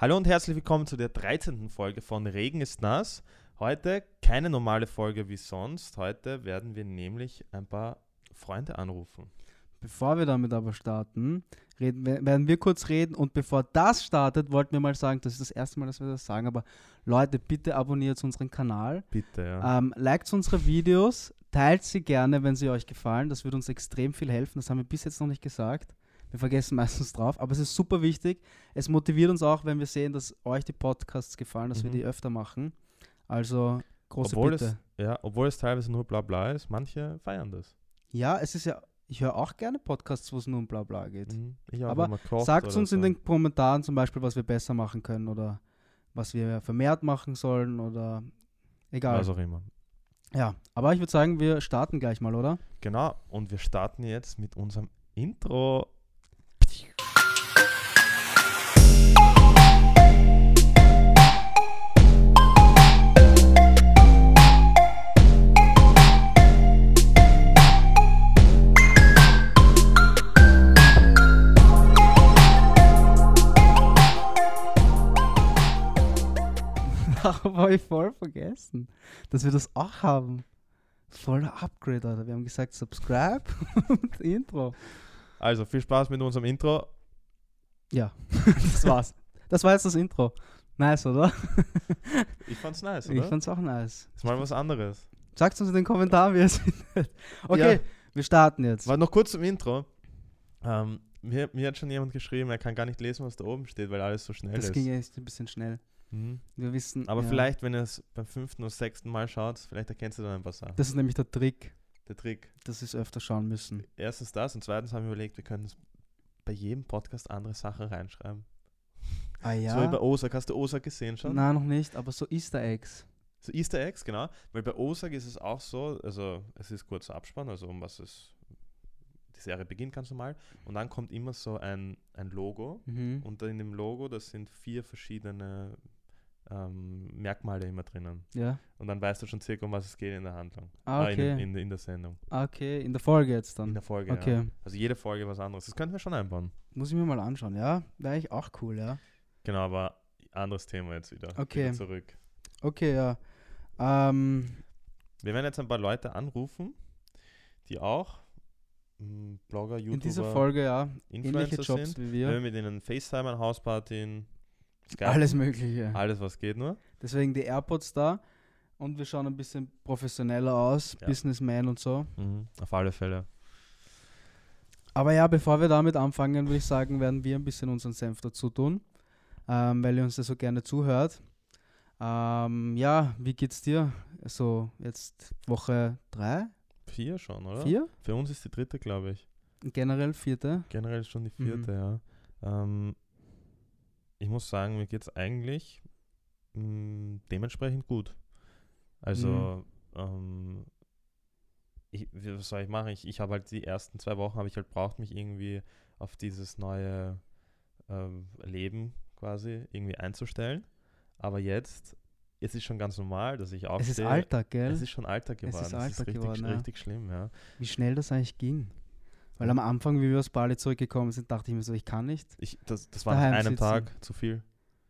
Hallo und herzlich willkommen zu der 13. Folge von Regen ist nass. Heute keine normale Folge wie sonst. Heute werden wir nämlich ein paar Freunde anrufen. Bevor wir damit aber starten, reden, werden wir kurz reden und bevor das startet, wollten wir mal sagen, das ist das erste Mal, dass wir das sagen, aber Leute, bitte abonniert unseren Kanal, Bitte, ja. ähm, liked unsere Videos, teilt sie gerne, wenn sie euch gefallen, das würde uns extrem viel helfen, das haben wir bis jetzt noch nicht gesagt. Wir vergessen meistens drauf, aber es ist super wichtig. Es motiviert uns auch, wenn wir sehen, dass euch die Podcasts gefallen, dass wir Mhm. die öfter machen. Also große obwohl, Bitte. es, ja, obwohl es teilweise nur Blabla ist, manche feiern das. Ja, es ist ja, ich höre auch gerne Podcasts, wo es nur um Blabla geht. Mhm. Aber Sagt oder uns in so. den Kommentaren zum Beispiel, was wir besser machen können oder was wir vermehrt machen sollen oder egal. Was auch immer. Ja, aber ich würde sagen, wir starten gleich mal, oder? Genau, und wir starten jetzt mit unserem Intro. Habe ich voll vergessen, dass wir das auch haben. Voller Upgrade, Alter. Wir haben gesagt, subscribe und Intro. Also viel Spaß mit unserem Intro. Ja, das war's. Das war jetzt das Intro. Nice, oder? Ich fand's nice, Ich oder? fand's auch nice. ist mal was anderes. Sagt uns in den Kommentaren, wie ihr es findet. Okay, Ja. wir starten jetzt. War noch kurz zum Intro. Ähm, mir, mir hat schon jemand geschrieben, er kann gar nicht lesen, was da oben steht, weil alles so schnell Das ist. ging echt ein bisschen schnell. Mhm. Wir wissen. Aber ja. vielleicht, wenn ihr es beim fünften oder sechsten Mal schaut, vielleicht erkennst du dann ein paar Sachen. Das ist nämlich der Trick, Der Trick. dass wir es öfter schauen müssen. Erstens das und zweitens haben wir überlegt, wir können bei jedem Podcast andere Sachen reinschreiben. Ah ja. So wie bei Osak. Hast du Osak gesehen schon? Nein, noch nicht, aber so Easter Eggs. So Easter Eggs, genau. Weil bei Osak ist es auch so, also es ist kurzer Abspann, also um was es die Serie beginnt ganz normal. Und dann kommt immer so ein, ein Logo. Mhm. Und in dem Logo, das sind vier verschiedene ähm, Merkmale immer drinnen. Ja. Und dann weißt du schon circa, um was es geht in der Handlung. Ah, Ah, okay. in, in, in der Sendung. Ah, okay, in der Folge jetzt dann. In der Folge, okay. ja. Also jede Folge was anderes. Das könnten wir schon einbauen. Muss ich mir mal anschauen, ja? Wäre eigentlich auch cool, ja. Genau, aber anderes Thema jetzt wieder. Okay. Wieder zurück. Okay, ja. Ähm, Wir werden jetzt ein paar Leute anrufen, die auch mh, Blogger, YouTuber, in dieser Folge, ja, ähnliche Influencer Jobs sind. wie Wir wir. werden mit ihnen FaceTime, Hauspartien, Skype, Alles Mögliche. alles was geht nur. Deswegen die AirPods da. Und wir schauen ein bisschen professioneller aus, Ja. Businessman und so. Auf alle Fälle. Aber ja, bevor wir damit anfangen, würde ich sagen, werden wir ein bisschen unseren Senf dazu tun, ähm, weil ihr uns ja so gerne zuhört. Ähm, ja, wie geht's dir? So, jetzt Woche drei, Vier schon, oder? vier? Für uns ist die dritte, glaube ich. Generell vierte. Generell schon die Mhm. vierte, ja. Ähm, ich muss sagen, mir geht es eigentlich mh, dementsprechend gut. Also, Mhm. ähm, ich, was soll ich machen? Ich, ich habe halt die ersten zwei Wochen, habe ich halt braucht mich irgendwie auf dieses neue ähm, Leben quasi irgendwie einzustellen. Aber jetzt, es ist schon ganz normal, dass ich aufstehe. Es ist Alltag, gell? Es ist schon Alltag Es geworden. ist Es ist Alltag richtig, geworden, ja. richtig schlimm, ja. Wie schnell das eigentlich ging. Weil am Anfang, wie wir aus Bali zurückgekommen sind, dachte ich mir so, ich kann nicht. Ich, das, das war nach Daheim einem sitzen. Tag zu viel.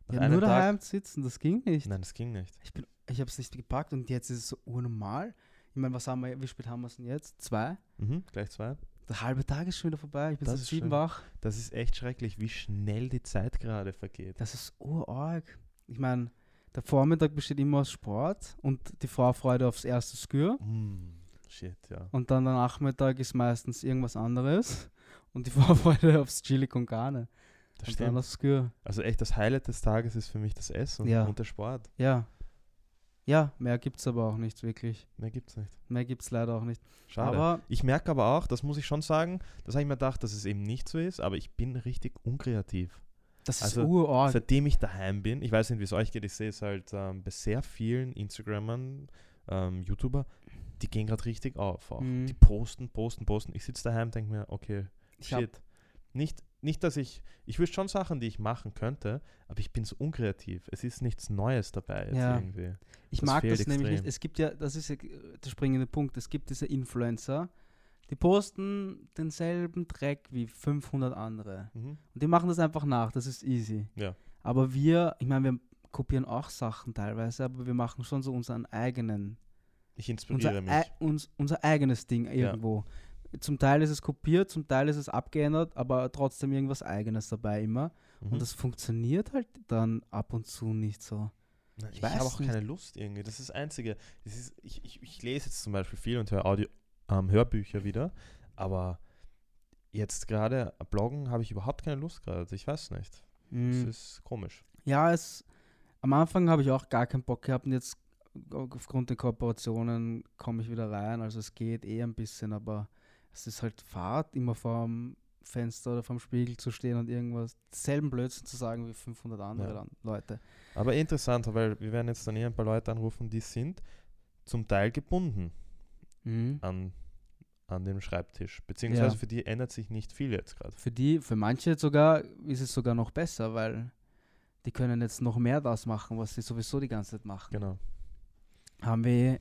Nach Ja, nur Tag, daheim sitzen, das ging nicht. Nein, das ging nicht. Ich, bin, ich habe es nicht gepackt und jetzt ist es so urnormal. Ich meine, was haben wir, wie spät haben wir es denn jetzt? Zwei? Mhm, gleich zwei. Der halbe Tag ist schon wieder vorbei. Ich bin Das seit sieben schön. wach. Das ist echt schrecklich, wie schnell die Zeit gerade vergeht. Das ist urarg. Ich meine, der Vormittag besteht immer aus Sport und die Vorfreude aufs erste Skür. Mm, shit, ja. Und dann der Nachmittag ist meistens irgendwas anderes. Und die Vorfreude aufs Chili con Carne. Das und dann stimmt. aufs Skür. Also echt, das Highlight des Tages ist für mich das Essen Ja. und der Sport. Ja. Ja, mehr gibt es aber auch nicht wirklich. Mehr gibt's nicht. Mehr gibt es leider auch nicht. Schade. Aber ich merke aber auch, das muss ich schon sagen, das habe ich mir gedacht, dass es eben nicht so ist, aber ich bin richtig unkreativ. das Also, ist urarg. Seitdem ich daheim bin, ich weiß nicht, wie es euch geht, ich sehe es halt ähm, bei sehr vielen Instagrammern, ähm, YouTuber, die gehen gerade richtig auf. Mhm. Die posten, posten, posten. Ich sitze daheim und denke mir, okay, Ich shit. Nicht, nicht, dass ich, ich wüsste schon Sachen, die ich machen könnte, aber ich bin so unkreativ. Es ist nichts Neues dabei jetzt Ja. irgendwie. Ich Das mag das nämlich extrem. nicht. Es gibt ja, das ist ja der springende Punkt, es gibt diese Influencer, die posten denselben Dreck wie 500 andere. Mhm. Und die machen das einfach nach, das ist easy. Ja. Aber wir, ich meine, wir kopieren auch Sachen teilweise, aber wir machen schon so unseren eigenen, Ich inspiriere unser, mich. uns, unser eigenes Ding irgendwo. Zum Teil ist es kopiert, zum Teil ist es abgeändert, aber trotzdem irgendwas eigenes dabei immer. Mhm. Und das funktioniert halt dann ab und zu nicht so. Na, Ich Ich, habe auch nicht. keine Lust irgendwie. Das ist das Einzige. Das ist, ich, ich, ich lese jetzt zum Beispiel viel und höre Audio, ähm, Hörbücher wieder, aber jetzt gerade bloggen habe ich überhaupt keine Lust gerade. Also Ich weiß nicht. Das Mhm. ist komisch. Ja, es am Anfang habe ich auch gar keinen Bock gehabt und jetzt aufgrund der Kooperationen komme ich wieder rein. Also es geht eh ein bisschen, aber es ist halt Fahrt, immer vorm Fenster oder vorm Spiegel zu stehen und irgendwas selben Blödsinn zu sagen wie 500 andere Ja. Leute. Aber interessant, weil wir werden jetzt dann eh ein paar Leute anrufen, die sind zum Teil gebunden Mhm. an, an dem Schreibtisch. Beziehungsweise Ja. für die ändert sich nicht viel jetzt gerade. Für die, für manche sogar ist es sogar noch besser, weil die können jetzt noch mehr das machen, was sie sowieso die ganze Zeit machen. Genau. Haben wir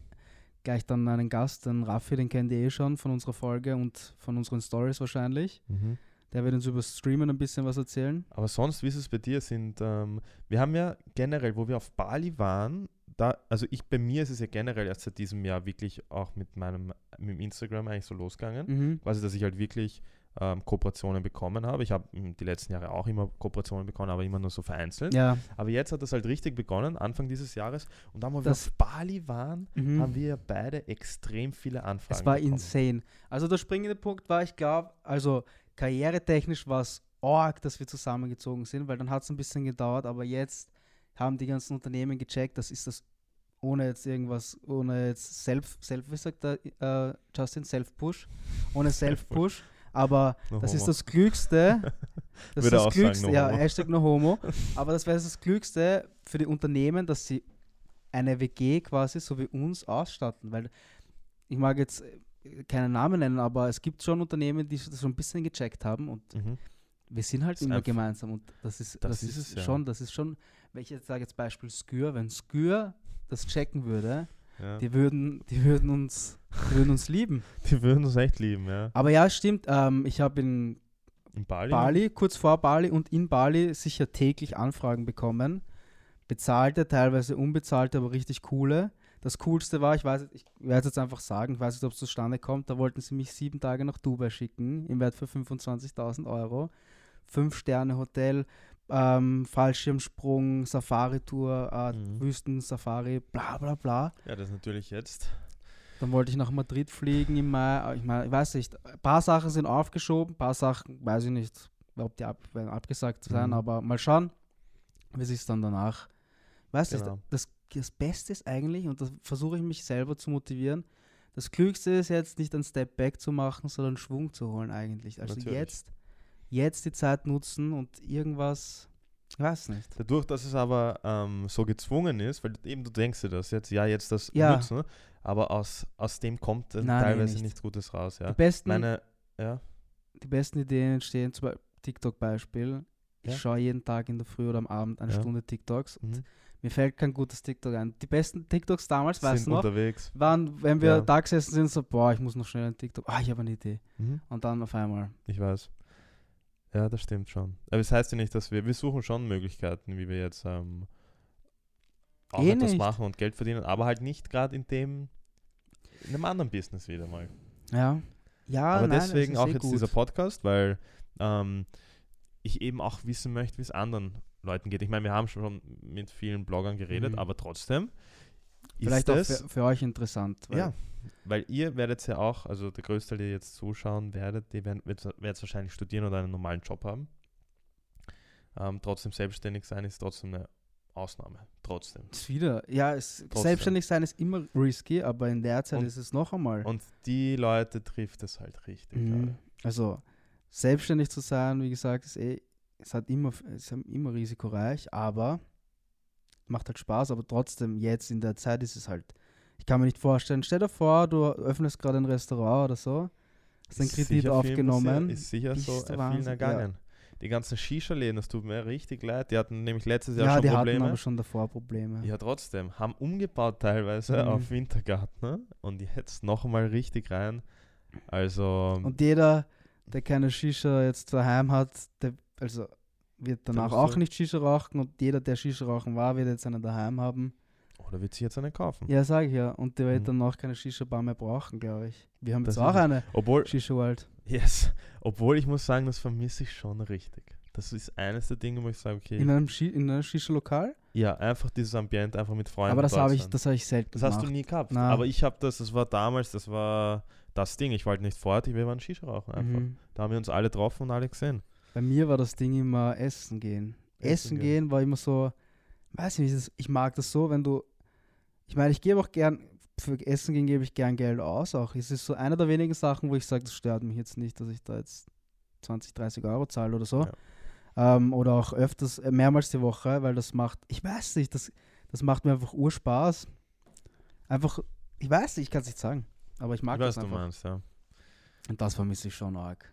gleich dann einen Gast, den Raffi, den kennt ihr eh schon von unserer Folge und von unseren Stories wahrscheinlich. Mhm. Der wird uns über Streamen ein bisschen was erzählen. Aber sonst, wie ist es bei dir? Sind, ähm, wir haben ja generell, wo wir auf Bali waren, da, also ich bei mir ist es ja generell erst seit diesem Jahr wirklich auch mit meinem mit Instagram eigentlich so losgegangen. Mhm. Quasi, dass ich halt wirklich ähm, Kooperationen bekommen habe. Ich habe mm, die letzten Jahre auch immer Kooperationen bekommen, aber immer nur so vereinzelt. Ja, Aber jetzt hat das halt richtig begonnen, Anfang dieses Jahres. Und dann, wo wir Das- auf Bali waren, mhm. haben wir beide extrem viele Anfragen es war bekommen. insane. Also der springende Punkt war, ich glaube, also karrieretechnisch war es arg, dass wir zusammengezogen sind, weil dann hat es ein bisschen gedauert, aber jetzt haben die ganzen Unternehmen gecheckt, das ist das ohne jetzt irgendwas, ohne jetzt Self, Self wie sagt der, äh, Justin, Self-Push, ohne Self-Push, aber No das ist homo. das Klügste. Das ist Würde das auch sagen, Klügste, no ja, homo. Hashtag no homo. Aber das wäre das Klügste für die Unternehmen, dass sie eine WG quasi so wie uns ausstatten. Weil ich mag jetzt äh, keinen Namen nennen, aber es gibt schon Unternehmen, die das schon ein bisschen gecheckt haben und Mhm. wir sind halt Ist immer gemeinsam und das ist, Das das, ist ist, es ja. schon, das ist schon, wenn ich jetzt sage jetzt Beispiel Skür, wenn Skür das checken würde, Ja. die würden, die würden uns, die würden uns lieben. Die würden uns echt lieben, ja. Aber ja, stimmt, ähm, ich habe in In Bali? Bali, kurz vor Bali und in Bali sicher täglich Anfragen bekommen. Bezahlte, teilweise unbezahlte, aber richtig coole. Das Coolste war, ich weiß, ich werde es jetzt einfach sagen, ich weiß nicht, ob es zustande kommt, da wollten sie mich sieben Tage nach Dubai schicken, im Wert für 25.000 Euro. Fünf-Sterne-Hotel, ähm, Fallschirmsprung, Safari-Tour, äh, Mhm. Wüsten-Safari, bla bla bla. Ja, das ist natürlich jetzt. Dann wollte ich nach Madrid fliegen im Mai. aber Ich meine, ich weiß nicht, ein paar Sachen sind aufgeschoben, ein paar Sachen weiß ich nicht, ob die ab, werden abgesagt sein, Mhm. aber mal schauen, wie sich dann danach. Weißt du, Genau. das, das Beste ist eigentlich, und das versuche ich mich selber zu motivieren, das Klügste ist jetzt nicht einen Step Back zu machen, sondern Schwung zu holen eigentlich. Also Natürlich. jetzt, jetzt die Zeit nutzen und irgendwas, ich weiß nicht. Dadurch, dass es aber ähm, so gezwungen ist, weil eben du denkst dir das jetzt, ja, jetzt das Ja. nutzen, aber aus, aus dem kommt dann Nein, nee, teilweise nicht. nichts Gutes raus, ja. Die besten Meine, ja, die besten Ideen entstehen, zum Beispiel TikTok-Beispiel. Ich Ja. schaue jeden Tag in der Früh oder am Abend eine Ja. Stunde TikToks und mhm. mir fällt kein gutes TikTok ein. Die besten TikToks damals, weißt sind du noch, unterwegs. waren, wenn wir Ja. da gesessen sind, so, boah, ich muss noch schnell ein TikTok, ah, ich habe eine Idee. Mhm. Und dann auf einmal. Ich weiß. Ja, das stimmt schon. Aber es heißt ja nicht, dass wir, wir suchen schon Möglichkeiten, wie wir jetzt ähm, auch Eh etwas nicht. machen und Geld verdienen, aber halt nicht gerade in dem, in einem anderen Business wieder mal. Ja. Ja, aber nein, deswegen das ist auch eh jetzt gut. dieser Podcast, weil ähm, ich eben auch wissen möchte, wie es anderen Leuten geht. Ich meine, wir haben schon mit vielen Bloggern geredet, Mhm. aber trotzdem Vielleicht ist auch für, für euch interessant. weil- ja, weil ihr werdet ja auch, also der größte Teil, der jetzt zuschauen werdet, die werden werdet wahrscheinlich studieren oder einen normalen Job haben. Ähm, trotzdem selbstständig sein ist trotzdem eine Ausnahme. Trotzdem. Ist wieder, ja, es, Trotzdem. selbstständig sein ist immer risky, aber in der Zeit Und- ist es noch einmal. Und die Leute trifft es halt richtig. Mhm. Also selbstständig zu sein, wie gesagt, ist eh, es hat immer, es ist immer risikoreich, aber macht halt Spaß, aber trotzdem jetzt in der Zeit ist es halt, ich kann mir nicht vorstellen, stell dir vor, du öffnest gerade ein Restaurant oder so, hast einen Kredit sicher viel aufgenommen. passiert, Ist sicher so äh, vielen ergangen. Die ganzen Shisha-Läden, das tut mir richtig leid. Die hatten nämlich letztes Ja, Jahr die schon hatten Probleme. aber schon davor Probleme. Ja, trotzdem. Haben umgebaut teilweise Mhm. auf Wintergarten und jetzt noch mal richtig rein. Also, Und jeder, der keine Shisha jetzt daheim hat, der, also wird danach auch nicht Shisha rauchen und jeder, der Shisha rauchen war, wird jetzt einen daheim haben. Oder wird sie jetzt eine kaufen? Ja, sage ich ja. Und wird Mhm. danach keine Shisha-Bar mehr brauchen, glaube ich. Wir haben Das jetzt auch eine Obwohl, Shisha World. yes, obwohl ich muss sagen, das vermisse ich schon richtig. Das ist eines der Dinge, wo ich sage, okay, In einem, in einem Shisha-Lokal. ja, einfach dieses Ambiente, einfach mit Freunden. Aber das habe ich, das habe ich selten Das hast du gemacht. nie gehabt. Na. Aber ich habe das, das war damals, das war das Ding. Ich wollte nicht fort, wir waren Shisha rauchen einfach. Mhm. Da haben wir uns alle getroffen und alle gesehen. Bei mir war das Ding immer Essen gehen. Essen Essen, gehen. gehen. war immer so, weiß nicht, ich mag das so, wenn du, ich meine, ich gebe auch gern, für Essen gehen gebe ich gern Geld aus auch. Es ist so eine der wenigen Sachen, wo ich sage, das stört mich jetzt nicht, dass ich da jetzt 20, 30 Euro zahle oder so. Ähm, oder auch öfters, äh, mehrmals die Woche, weil das macht, ich weiß nicht, das, das macht mir einfach Urspaß. Einfach, ich weiß nicht, ich kann es nicht sagen, aber ich mag ich weiß, das du einfach. meinst, ja. Und das vermisse ich schon arg.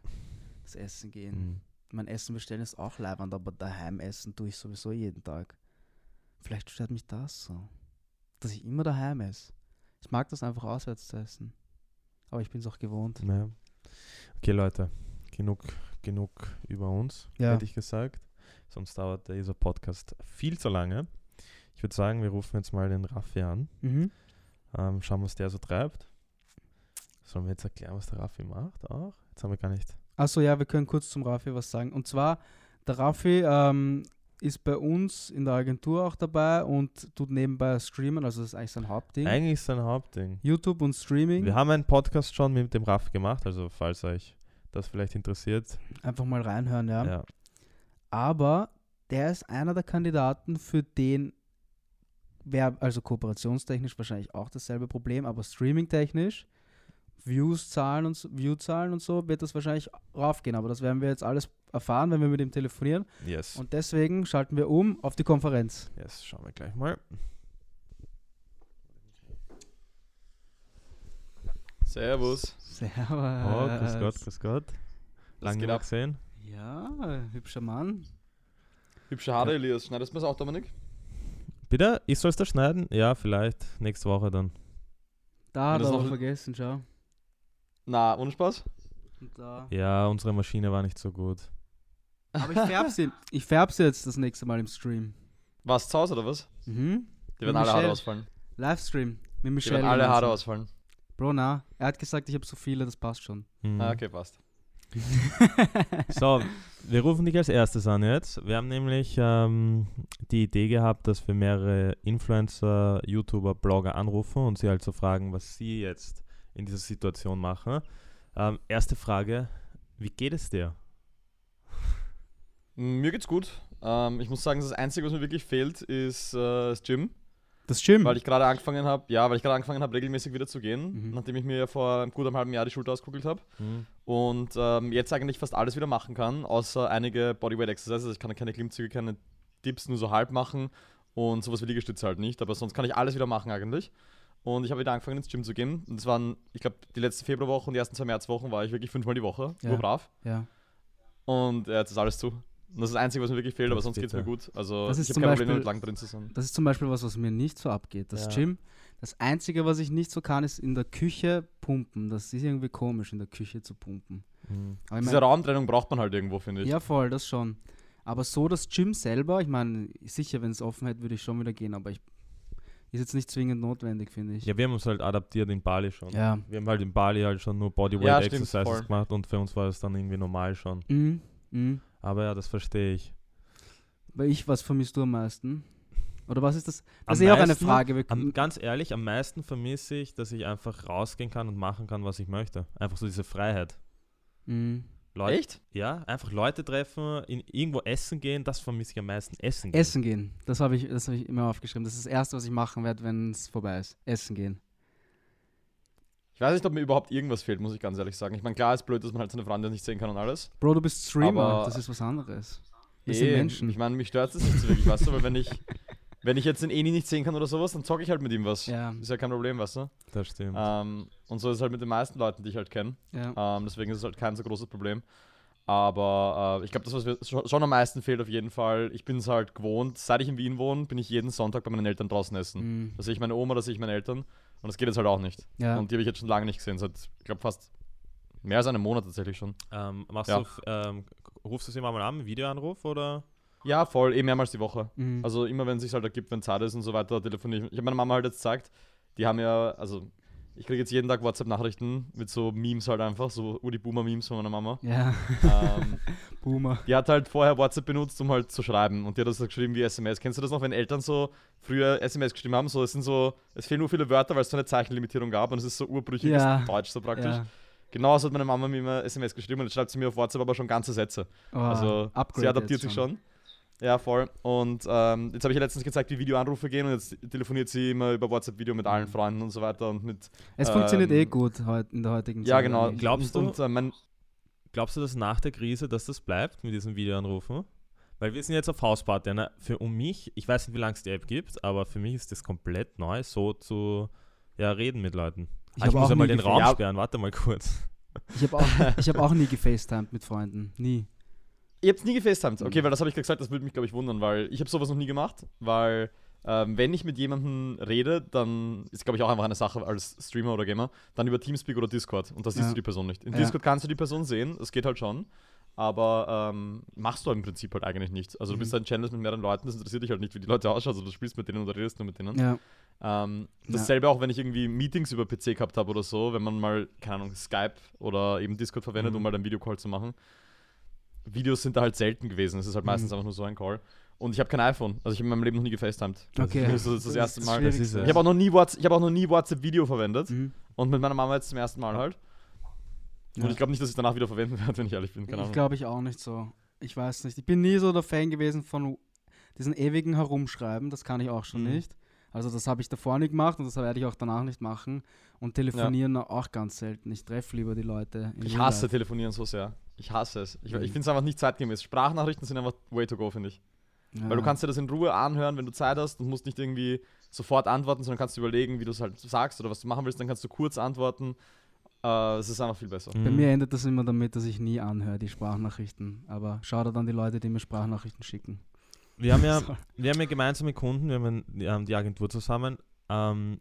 Das Essen gehen Mhm. mein Essen bestellen ist auch leibend, aber daheim essen tue ich sowieso jeden Tag. Vielleicht stört mich das so, dass ich immer daheim esse. Ich mag das einfach auswärts zu essen. Aber ich bin es auch gewohnt. Ja. Okay, Leute, genug, genug über uns, Ja. hätte ich gesagt. Sonst dauert dieser Podcast viel zu lange. Ich würde sagen, wir rufen jetzt mal den Raffi an. Mhm. Ähm, schauen, was der so treibt. Sollen wir jetzt erklären, was der Raffi macht auch? Jetzt haben wir gar nicht. Achso, ja, wir können kurz zum Raffi was sagen. Und zwar, der Raffi ähm, ist bei uns in der Agentur auch dabei und tut nebenbei streamen, also das ist eigentlich sein Hauptding. Eigentlich ist sein Hauptding. YouTube und Streaming. Wir haben einen Podcast schon mit dem Raffi gemacht, also falls euch das vielleicht interessiert. Einfach mal reinhören, ja. Ja. aber der ist einer der Kandidaten, für den wäre also kooperationstechnisch wahrscheinlich auch dasselbe Problem, aber streamingtechnisch, Views-Zahlen und View-Zahlen und so wird das wahrscheinlich raufgehen, aber das werden wir jetzt alles erfahren, wenn wir mit ihm telefonieren Yes. und deswegen schalten wir um auf die Konferenz. yes, schauen wir gleich mal. Servus. Servus. Oh, grüß Gott, grüß Gott. Lange nicht gesehen. Ja, hübscher Mann. Hübsche Haare, Elias. Schneidest du mir das auch, Dominik? Bitte? Ich soll es da schneiden? Ja, vielleicht. Nächste Woche dann. Da hat er noch- vergessen, schau. Na, ohne Spaß? Da. Ja, unsere Maschine war nicht so gut. Aber ich färb sie. Ich färb sie jetzt das nächste Mal im Stream. Was, zu Hause oder was? Mhm. Die werden Mit alle Michelle. ausfallen. Livestream mit Die Michelle. werden alle. Haare ausfallen. Bro, na, er hat gesagt, ich habe so viele, das passt schon. Mhm. Ah, okay, passt. So, wir rufen dich als erstes an jetzt. Wir haben nämlich ähm, die Idee gehabt, dass wir mehrere Influencer, YouTuber, Blogger anrufen und sie halt so fragen, was sie jetzt in dieser Situation machen. Ähm, erste Frage, wie geht es dir? Mir geht's gut. Ähm, ich muss sagen, das Einzige, was mir wirklich fehlt, ist äh, das Gym. Das Gym. Weil ich gerade angefangen habe, ja, weil ich gerade angefangen habe, regelmäßig wieder zu gehen, Mhm. nachdem ich mir ja vor gut einem halben Jahr die Schulter ausgekugelt habe. Und ähm, jetzt eigentlich fast alles wieder machen kann, außer einige Bodyweight Exercises. Also Ich kann keine Klimmzüge, keine Dips, nur so halb machen und sowas wie Liegestütze halt nicht. Aber sonst kann ich alles wieder machen eigentlich. Und ich habe wieder angefangen ins Gym zu gehen. Und das waren, ich glaube, die letzte Februarwoche und die ersten zwei Märzwochen war ich wirklich fünfmal die Woche. Ja. Nur brav. ja. Und ja, jetzt ist alles zu. Und das ist das Einzige, was mir wirklich fehlt, aber Das sonst geht es mir gut. Also Das ist ich zum habe kein Problem Beispiel- damit, lang drin zu sein. Das ist zum Beispiel was, was mir nicht so abgeht. Das Ja. Gym. Das Einzige, was ich nicht so kann, ist in der Küche pumpen. Das ist irgendwie komisch, in der Küche zu pumpen. Mhm. Aber Diese mein, Raumtrennung braucht man halt irgendwo, finde ich. ja, voll, das schon. Aber so das Gym selber, ich meine, sicher, wenn es offen hätte, würde ich schon wieder gehen, aber ich ist jetzt nicht zwingend notwendig, finde ich. Ja, wir haben uns halt adaptiert in Bali schon. Ja. Wir haben halt in Bali halt schon nur Bodyweight Ja, stimmt, Exercises voll. gemacht und für uns war es dann irgendwie normal schon. Mhm. Mhm. Aber ja, das verstehe ich. Weil ich, was vermisst du am meisten? Oder was ist das? Am Das ist eh auch eine Frage. Am, ganz ehrlich, am meisten vermisse ich, dass ich einfach rausgehen kann und machen kann, was ich möchte. Einfach so diese Freiheit. Mhm. Leute, Echt? Ja, einfach Leute treffen, in, irgendwo essen gehen, das vermisse ich am meisten. Essen gehen. Essen gehen. Das habe ich, das hab ich immer aufgeschrieben. Das ist das Erste, was ich machen werde, wenn es vorbei ist. Essen gehen. Ich weiß nicht, ob mir überhaupt irgendwas fehlt, muss ich ganz ehrlich sagen. Ich meine, klar ist blöd, dass man halt seine Freunde nicht sehen kann und alles. Bro, du bist Streamer. Das ist was anderes. Wir sind Menschen. Ich meine, mich stört das nicht so wirklich, weißt du, weil wenn ich, wenn ich jetzt den Eni nicht sehen kann oder sowas, dann zocke ich halt mit ihm was. Ja, Ist ja kein Problem, weißt du? Das stimmt. Ähm, und so ist es halt mit den meisten Leuten, die ich halt kenne. ja. Ähm, deswegen ist es halt kein so großes Problem. Aber äh, ich glaube, das, was mir schon, schon am meisten fehlt, auf jeden Fall, ich bin es halt gewohnt, seit ich in Wien wohne, bin ich jeden Sonntag bei meinen Eltern draußen essen. Mhm. Da sehe ich meine Oma, da sehe ich meine Eltern. Und das geht jetzt halt auch nicht. ja. Und die habe ich jetzt schon lange nicht gesehen, seit, ich glaube, fast mehr als einem Monat tatsächlich schon. ähm, machst ja. du, ähm, rufst du sie mal an, Videoanruf oder? Ja, voll, eh mehrmals die Woche. Mhm. Also immer wenn es sich halt ergibt, wenn Zeit ist und so weiter, telefoniere ich. Ich habe meiner Mama halt jetzt gesagt, die haben ja, also ich kriege jetzt jeden Tag WhatsApp-Nachrichten mit so Memes halt einfach, so Udi Boomer-Memes von meiner Mama. ja, ähm, Boomer. die hat halt vorher WhatsApp benutzt, um halt zu schreiben. Und die hat das geschrieben wie SMS. Kennst du das noch, wenn Eltern so früher SMS geschrieben haben? So, es sind so, es fehlen nur viele Wörter, weil es so eine Zeichenlimitierung gab und es ist so urbrüchiges Ja. Deutsch so praktisch. Ja. Genauso hat meine Mama mir immer SMS geschrieben und jetzt schreibt sie mir auf WhatsApp aber schon ganze Sätze. Oh, Also sie adaptiert sich schon. Ja, voll. Und ähm, jetzt habe ich ihr letztens gezeigt, wie Videoanrufe gehen und jetzt telefoniert sie immer über WhatsApp-Video mit allen Mhm. Freunden und so weiter und mit. Es funktioniert ähm, eh gut in der heutigen Ja, Zeit. genau. eigentlich. Glaubst und, Und, äh, mein, Glaubst du, dass nach der Krise, dass das bleibt mit diesen Videoanrufen? Weil wir sind jetzt auf Hausparty. Ne? Für um mich, ich weiß nicht, wie lange es die App gibt, aber für mich ist das komplett neu, so zu ja, reden mit Leuten. Ich Ah, ich habe muss einmal den Raum Ja. sperren, warte mal kurz. ich hab auch, ich hab auch nie gefacetimed mit Freunden. Nie. Ihr habt nie gefacetimed. Okay, Mhm. weil das habe ich gesagt, das würde mich, glaube ich, wundern, weil ich habe sowas noch nie gemacht, weil ähm, wenn ich mit jemandem rede, dann ist, glaube ich, auch einfach eine Sache als Streamer oder Gamer, dann über Teamspeak oder Discord und da siehst Ja. du die Person nicht. In Ja. Discord kannst du die Person sehen, das geht halt schon, aber ähm, machst du im Prinzip halt eigentlich nichts. Also du Mhm. bist ein Channel mit mehreren Leuten, das interessiert dich halt nicht, wie die Leute ausschauen, also du spielst mit denen oder redest nur mit denen. Ja. Ähm, dasselbe auch, wenn ich irgendwie Meetings über PC gehabt habe oder so, wenn man mal, keine Ahnung, Skype oder eben Discord verwendet, Mhm. um mal einen Videocall zu machen. Videos sind da halt selten gewesen. Es ist halt meistens Mhm. einfach nur so ein Call. Und ich habe kein iPhone. Also ich habe in meinem Leben noch nie gefacetimed. Also Okay. mich ist das, das, Das erste Mal. das Das. Ich habe auch noch nie Whats- ich auch noch nie WhatsApp-Video verwendet. Mhm. Und mit meiner Mama jetzt zum ersten Mal halt. Ja. Und ich glaube nicht, dass ich danach wieder verwenden werde, wenn ich ehrlich bin. Keine Ich glaube ich auch nicht so. Ich weiß nicht. Ich bin nie so der Fan gewesen von diesen ewigen Herumschreiben. Das kann ich auch schon Mhm. nicht. Also das habe ich davor nicht gemacht und das werde ich auch danach nicht machen. Und telefonieren auch ganz selten. Ich treffe lieber die Leute. Ich hasse life. Telefonieren so sehr. Ich hasse es. Ich, Mhm. ich finde es einfach nicht zeitgemäß. Sprachnachrichten sind einfach way to go, finde ich. Ja. Weil du kannst dir das in Ruhe anhören, wenn du Zeit hast und musst nicht irgendwie sofort antworten, sondern kannst du überlegen, wie du es halt sagst oder was du machen willst. Dann kannst du kurz antworten. Äh, Es ist einfach viel besser. Bei mir endet das immer damit, dass ich nie anhöre, die Sprachnachrichten. Aber schau da dann die Leute, die mir Sprachnachrichten schicken. Wir haben ja, wir haben ja gemeinsame Kunden, wir haben ja- die Agentur zusammen. Ähm,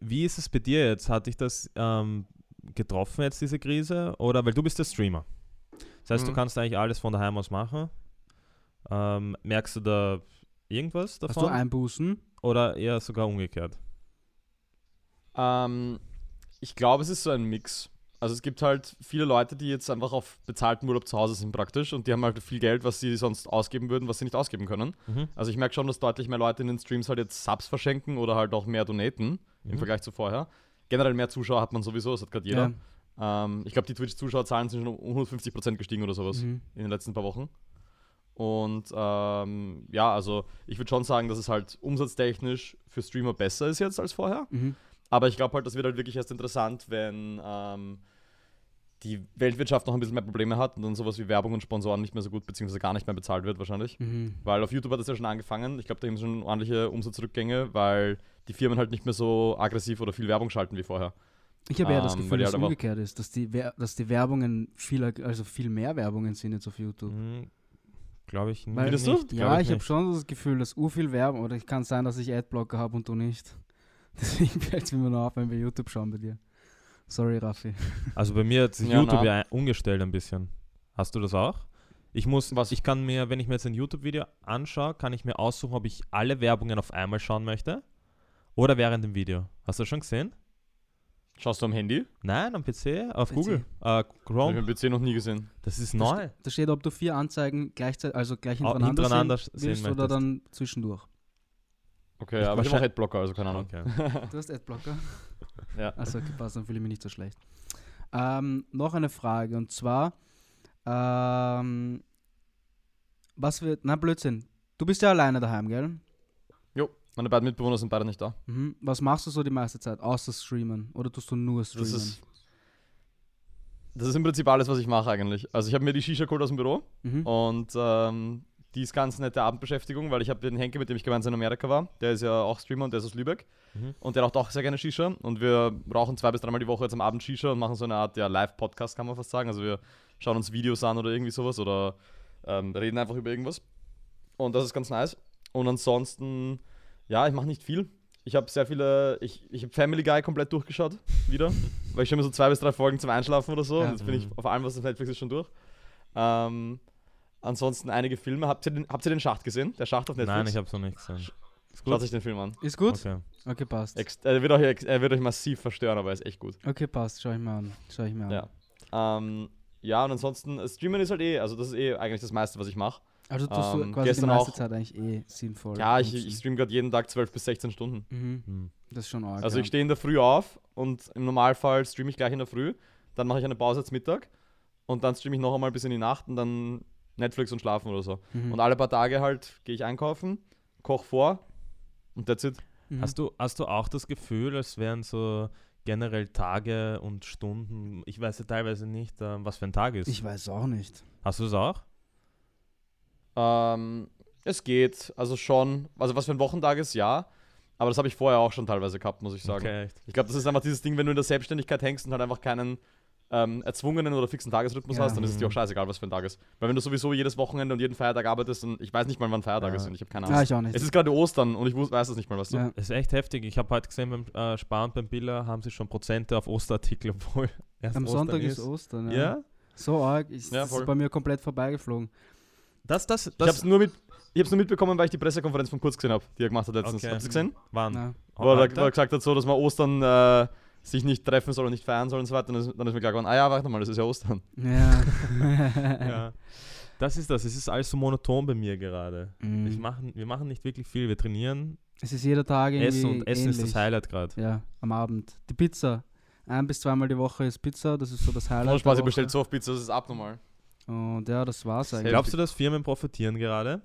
wie ist es bei dir jetzt? Hat dich das ähm, getroffen jetzt, diese Krise? Oder, weil du bist der Streamer. Das heißt, du Mhm. kannst eigentlich alles von daheim aus machen. Ähm, merkst du da irgendwas Hast du davon? Einbußen? Oder eher sogar umgekehrt? Ähm, ich glaube, es ist so ein Mix. Also es gibt halt viele Leute, die jetzt einfach auf bezahlten Urlaub zu Hause sind praktisch und die haben halt viel Geld, was sie sonst ausgeben würden, was sie nicht ausgeben können. Mhm. Also ich merke schon, dass deutlich mehr Leute in den Streams halt jetzt Subs verschenken oder halt auch mehr donaten im Mhm. Vergleich zu vorher. Generell mehr Zuschauer hat man sowieso, das hat gerade jeder. Ähm, ich glaube, die Twitch-Zuschauerzahlen sind schon um 150% gestiegen oder sowas Mhm. in den letzten paar Wochen. Und ähm, ja, also ich würde schon sagen, dass es halt umsatztechnisch für Streamer besser ist jetzt als vorher. Mhm. Aber ich glaube halt, das wird halt wirklich erst interessant, wenn ähm, die Weltwirtschaft noch ein bisschen mehr Probleme hat und dann sowas wie Werbung und Sponsoren nicht mehr so gut beziehungsweise gar nicht mehr bezahlt wird wahrscheinlich. Mhm. Weil auf YouTube hat das ja schon angefangen. Ich glaube, da haben schon ordentliche Umsatzrückgänge, weil die Firmen halt nicht mehr so aggressiv oder viel Werbung schalten wie vorher. Ich habe eher das Ähm, weil Gefühl, die dass es halt umgekehrt ist, dass die, Wer dass die Werbungen viel, also viel mehr Werbungen sind jetzt auf YouTube. Mhm. Glaube ich Weil- nicht. Du? nicht, Ja, glaub ich habe nicht. schon das Gefühl, dass urviel Werbung, oder es kann sein, dass ich Adblocker habe und du nicht. Deswegen fällt es mir nur auf, wenn wir YouTube schauen bei dir. Sorry, Raffi. Also bei mir hat sich Ja, YouTube na. ja umgestellt ein bisschen. Hast du das auch? Ich muss, Was? ich kann mir, wenn ich mir jetzt ein YouTube-Video anschaue, kann ich mir aussuchen, ob ich alle Werbungen auf einmal schauen möchte oder während dem Video. Hast du das schon gesehen? Schaust du am Handy? Nein, am PC, auf PC. Google, äh, Hab ich Chrome. am PC noch nie gesehen. Das ist neu. Da steht, ob du vier Anzeigen gleichzeitig, also gleich hintereinander, hintereinander sehen, sehen willst oder möchtest. dann zwischendurch. Okay, Ich aber ich habe auch wahrscheinlich- Adblocker, also keine Ahnung. Okay. Du hast Adblocker? Ja. Achso, okay, passt, dann fühle ich mich nicht so schlecht. Ähm, noch eine Frage und zwar, ähm, was wird, na Blödsinn, du bist ja alleine daheim, gell? Jo, meine beiden Mitbewohner sind beide nicht da. Mhm. Was machst du so die meiste Zeit, außer streamen? Oder tust du nur streamen? Das ist, das ist im Prinzip alles, was ich mache eigentlich. Also ich habe mir die Shisha geholt aus dem Büro mhm. und ähm, die ist ganz nette Abendbeschäftigung, weil ich habe den Henke, mit dem ich gemeinsam in Amerika war, der ist ja auch Streamer und der ist aus Lübeck Mhm. und der raucht auch sehr gerne Shisha und wir rauchen zwei bis dreimal die Woche jetzt am Abend Shisha und machen so eine Art ja, Live-Podcast, kann man fast sagen. Also wir schauen uns Videos an oder irgendwie sowas oder ähm, reden einfach über irgendwas und das ist ganz nice. Und ansonsten, ja, ich mache nicht viel. Ich habe sehr viele, ich, ich habe Family Guy komplett durchgeschaut, wieder, weil ich schon mal so zwei bis drei Folgen zum Einschlafen oder so. Ja. Und jetzt bin ich Mhm. auf allem, was auf Netflix ist, schon durch. Ähm, ansonsten einige Filme. Habt ihr, den, habt ihr den Schacht gesehen? Der Schacht auf Netflix? Nein, ich habe es noch nicht gesehen. Ist Schaut euch den Film an. Ist gut? Okay. Okay, passt. Ex er, wird euch, er wird euch massiv verstören, aber er ist echt gut. Okay, passt. Schau ich mir an. Schau ich mir an. Ja. Ähm, ja, und ansonsten, äh, Streamen ist halt eh, also das ist eh eigentlich das meiste, was ich mache. Also tust du Ähm, quasi die meiste auch- Zeit eigentlich eh sinnvoll. Ja, ich, ich streame gerade jeden Tag 12 bis 16 Stunden. Mhm. Hm. Das ist schon arg. Also ja. ich stehe in der Früh auf und im Normalfall streame ich gleich in der Früh, dann mache ich eine Pause zum Mittag und dann streame ich noch einmal bis in die Nacht und dann Netflix und schlafen oder so. Mhm. Und alle paar Tage halt gehe ich einkaufen, koche vor und that's it. Mhm. Hast, du, hast du auch das Gefühl, es wären so generell Tage und Stunden, ich weiß ja teilweise nicht, ähm, was für ein Tag ist. Ich weiß auch nicht. Hast du es auch? Ähm, es geht, also schon, also was für ein Wochentag ist, ja. Aber das habe ich vorher auch schon teilweise gehabt, muss ich sagen. Okay, echt. Ich glaube, das ist einfach dieses Ding, wenn du in der Selbstständigkeit hängst und halt einfach keinen ähm, erzwungenen oder fixen Tagesrhythmus Ja. hast, dann ist es dir auch Mhm. scheißegal, was für ein Tag ist. Weil wenn du sowieso jedes Wochenende und jeden Feiertag arbeitest, dann ich weiß nicht mal, wann Feiertag Ja. ist und ich habe keine Ahnung. Ja, ich auch nicht. es ist gerade Ostern und ich weiß es nicht mal, was du. ja. Es ist echt heftig. Ich habe heute gesehen, beim äh, Sparen beim Biller haben sie schon Prozente auf Osterartikel, obwohl erst Am Ostern Sonntag ist Ostern. Ja. Ja? So arg. Ich, Ja, das ist bei mir komplett vorbeigeflogen. Das, das, Ich habe es das, nur, mit, ich hab's nur mitbekommen, weil ich die Pressekonferenz von Kurz gesehen habe, die er gemacht hat letztens. Okay. Habt ihr gesehen? wann? Ja. Wo er, wo er gesagt hat, so, dass man Ostern äh, sich nicht treffen soll und nicht feiern soll und so weiter. Dann ist, dann ist mir klar geworden, ah ja, warte mal, das ist ja Ostern. Ja. ja. Das ist das. Es ist alles so monoton bei mir gerade. Mhm. Ich machen, wir machen nicht wirklich viel. Wir trainieren, Es ist jeder Tag irgendwie essen und Essen ist ähnlich. das Highlight gerade. Ja, am Abend. Die Pizza. Ein bis zweimal die Woche ist Pizza, das ist so das Highlight. Ohne Spaß, ihr bestellt so oft Pizza, das ist abnormal. Und ja, das war's eigentlich. Glaubst du, dass Firmen profitieren gerade?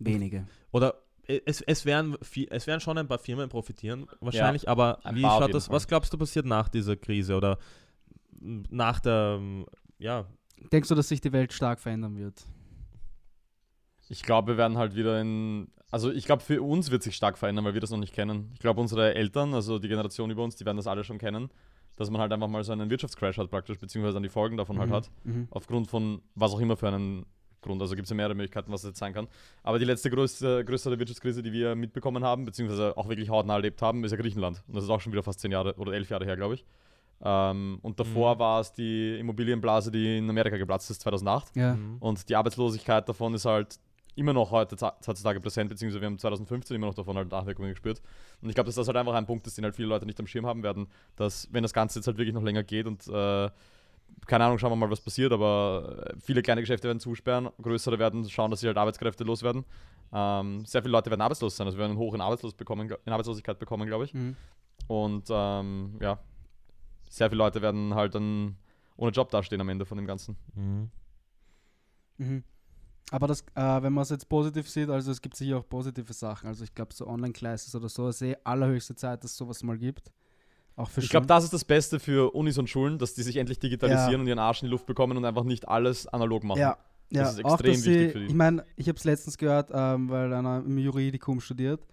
Wenige. Oder es, es, werden, es werden schon ein paar Firmen profitieren, wahrscheinlich, aber ein wie schaut das, Fall. was glaubst du passiert nach dieser Krise oder nach der, ja, Denkst du, dass sich die Welt stark verändern wird? Ich glaube, wir werden halt wieder in. Also, ich glaube, für uns wird sich stark verändern, weil wir das noch nicht kennen. Ich glaube, unsere Eltern, also die Generation über uns, die werden das alle schon kennen, dass man halt einfach mal so einen Wirtschaftscrash hat, praktisch, beziehungsweise dann die Folgen davon halt Mhm. hat. Mhm. Aufgrund von was auch immer für einen Grund. Also gibt es ja mehrere Möglichkeiten, was das jetzt sein kann. Aber die letzte größte, größere Wirtschaftskrise, die wir mitbekommen haben, beziehungsweise auch wirklich hautnah erlebt haben, ist ja Griechenland. Und das ist auch schon wieder fast zehn Jahre oder elf Jahre her, glaube ich. Ähm, und davor Mhm. war es die Immobilienblase, die in Amerika geplatzt ist, 2008. Ja. mhm. Und die Arbeitslosigkeit davon ist halt immer noch heute heutzutage präsent, beziehungsweise wir haben 2015 immer noch davon halt Nachwirkungen gespürt. Und ich glaube, dass das halt einfach ein Punkt ist, den halt viele Leute nicht am Schirm haben werden, dass wenn das Ganze jetzt halt wirklich noch länger geht und äh, keine Ahnung, schauen wir mal, was passiert, aber äh, viele kleine Geschäfte werden zusperren, größere werden schauen, dass sie halt Arbeitskräfte loswerden. Ähm, sehr viele Leute werden arbeitslos sein, also wir werden einen hohen Arbeitslos bekommen, in Arbeitslosigkeit bekommen, glaube ich. Mhm. Und ähm, ja, sehr viele Leute werden halt dann ohne Job dastehen am Ende von dem Ganzen. Mhm. Mhm. Aber das, äh, wenn man es jetzt positiv sieht, also es gibt sicher auch positive Sachen. Also ich glaube, so Online-Classes oder so, ist eh allerhöchste Zeit, dass es sowas mal gibt. Auch Ich glaube, das ist das Beste für Unis und Schulen, dass die sich endlich digitalisieren Ja. und ihren Arsch in die Luft bekommen und einfach nicht alles analog machen. Ja, ja Das ist auch, extrem dass wichtig sie, für die. Ich meine, ich habe es letztens gehört, ähm, weil einer im Juridikum studiert.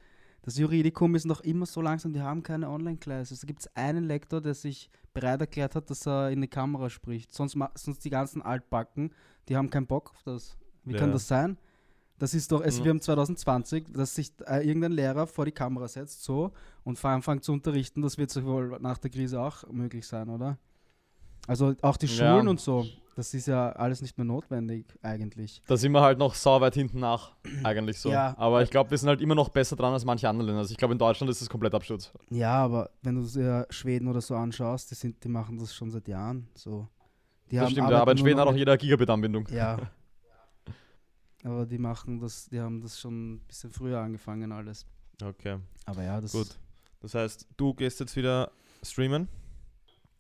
Das Juridikum ist noch immer so langsam, die haben keine Online-Classes. Da gibt es einen Lektor, der sich bereit erklärt hat, dass er in die Kamera spricht. Sonst, sonst die ganzen Altbacken, die haben keinen Bock auf das. Wie kann Ja. das sein? Das ist doch, es, Mhm. wir haben 2020, dass sich äh, irgendein Lehrer vor die Kamera setzt, so, und anfängt zu unterrichten. Das wird so wohl nach der Krise auch möglich sein, oder? Also auch die Ja. Schulen und so, das ist ja alles nicht mehr notwendig eigentlich. Da sind wir halt noch sau weit hinten nach, eigentlich so. Ja. Aber ich glaube, wir sind halt immer noch besser dran als manche anderen Länder. Also ich glaube, in Deutschland ist es komplett Absturz. Ja, aber wenn du dir Schweden oder so anschaust, die, sind, die machen das schon seit Jahren so. Die Das stimmt, ja, aber in Schweden hat noch auch jeder Gigabit-Anbindung. Ja. aber die machen das, die haben das schon ein bisschen früher angefangen alles. Okay, Aber ja, das gut. Das heißt, du gehst jetzt wieder streamen?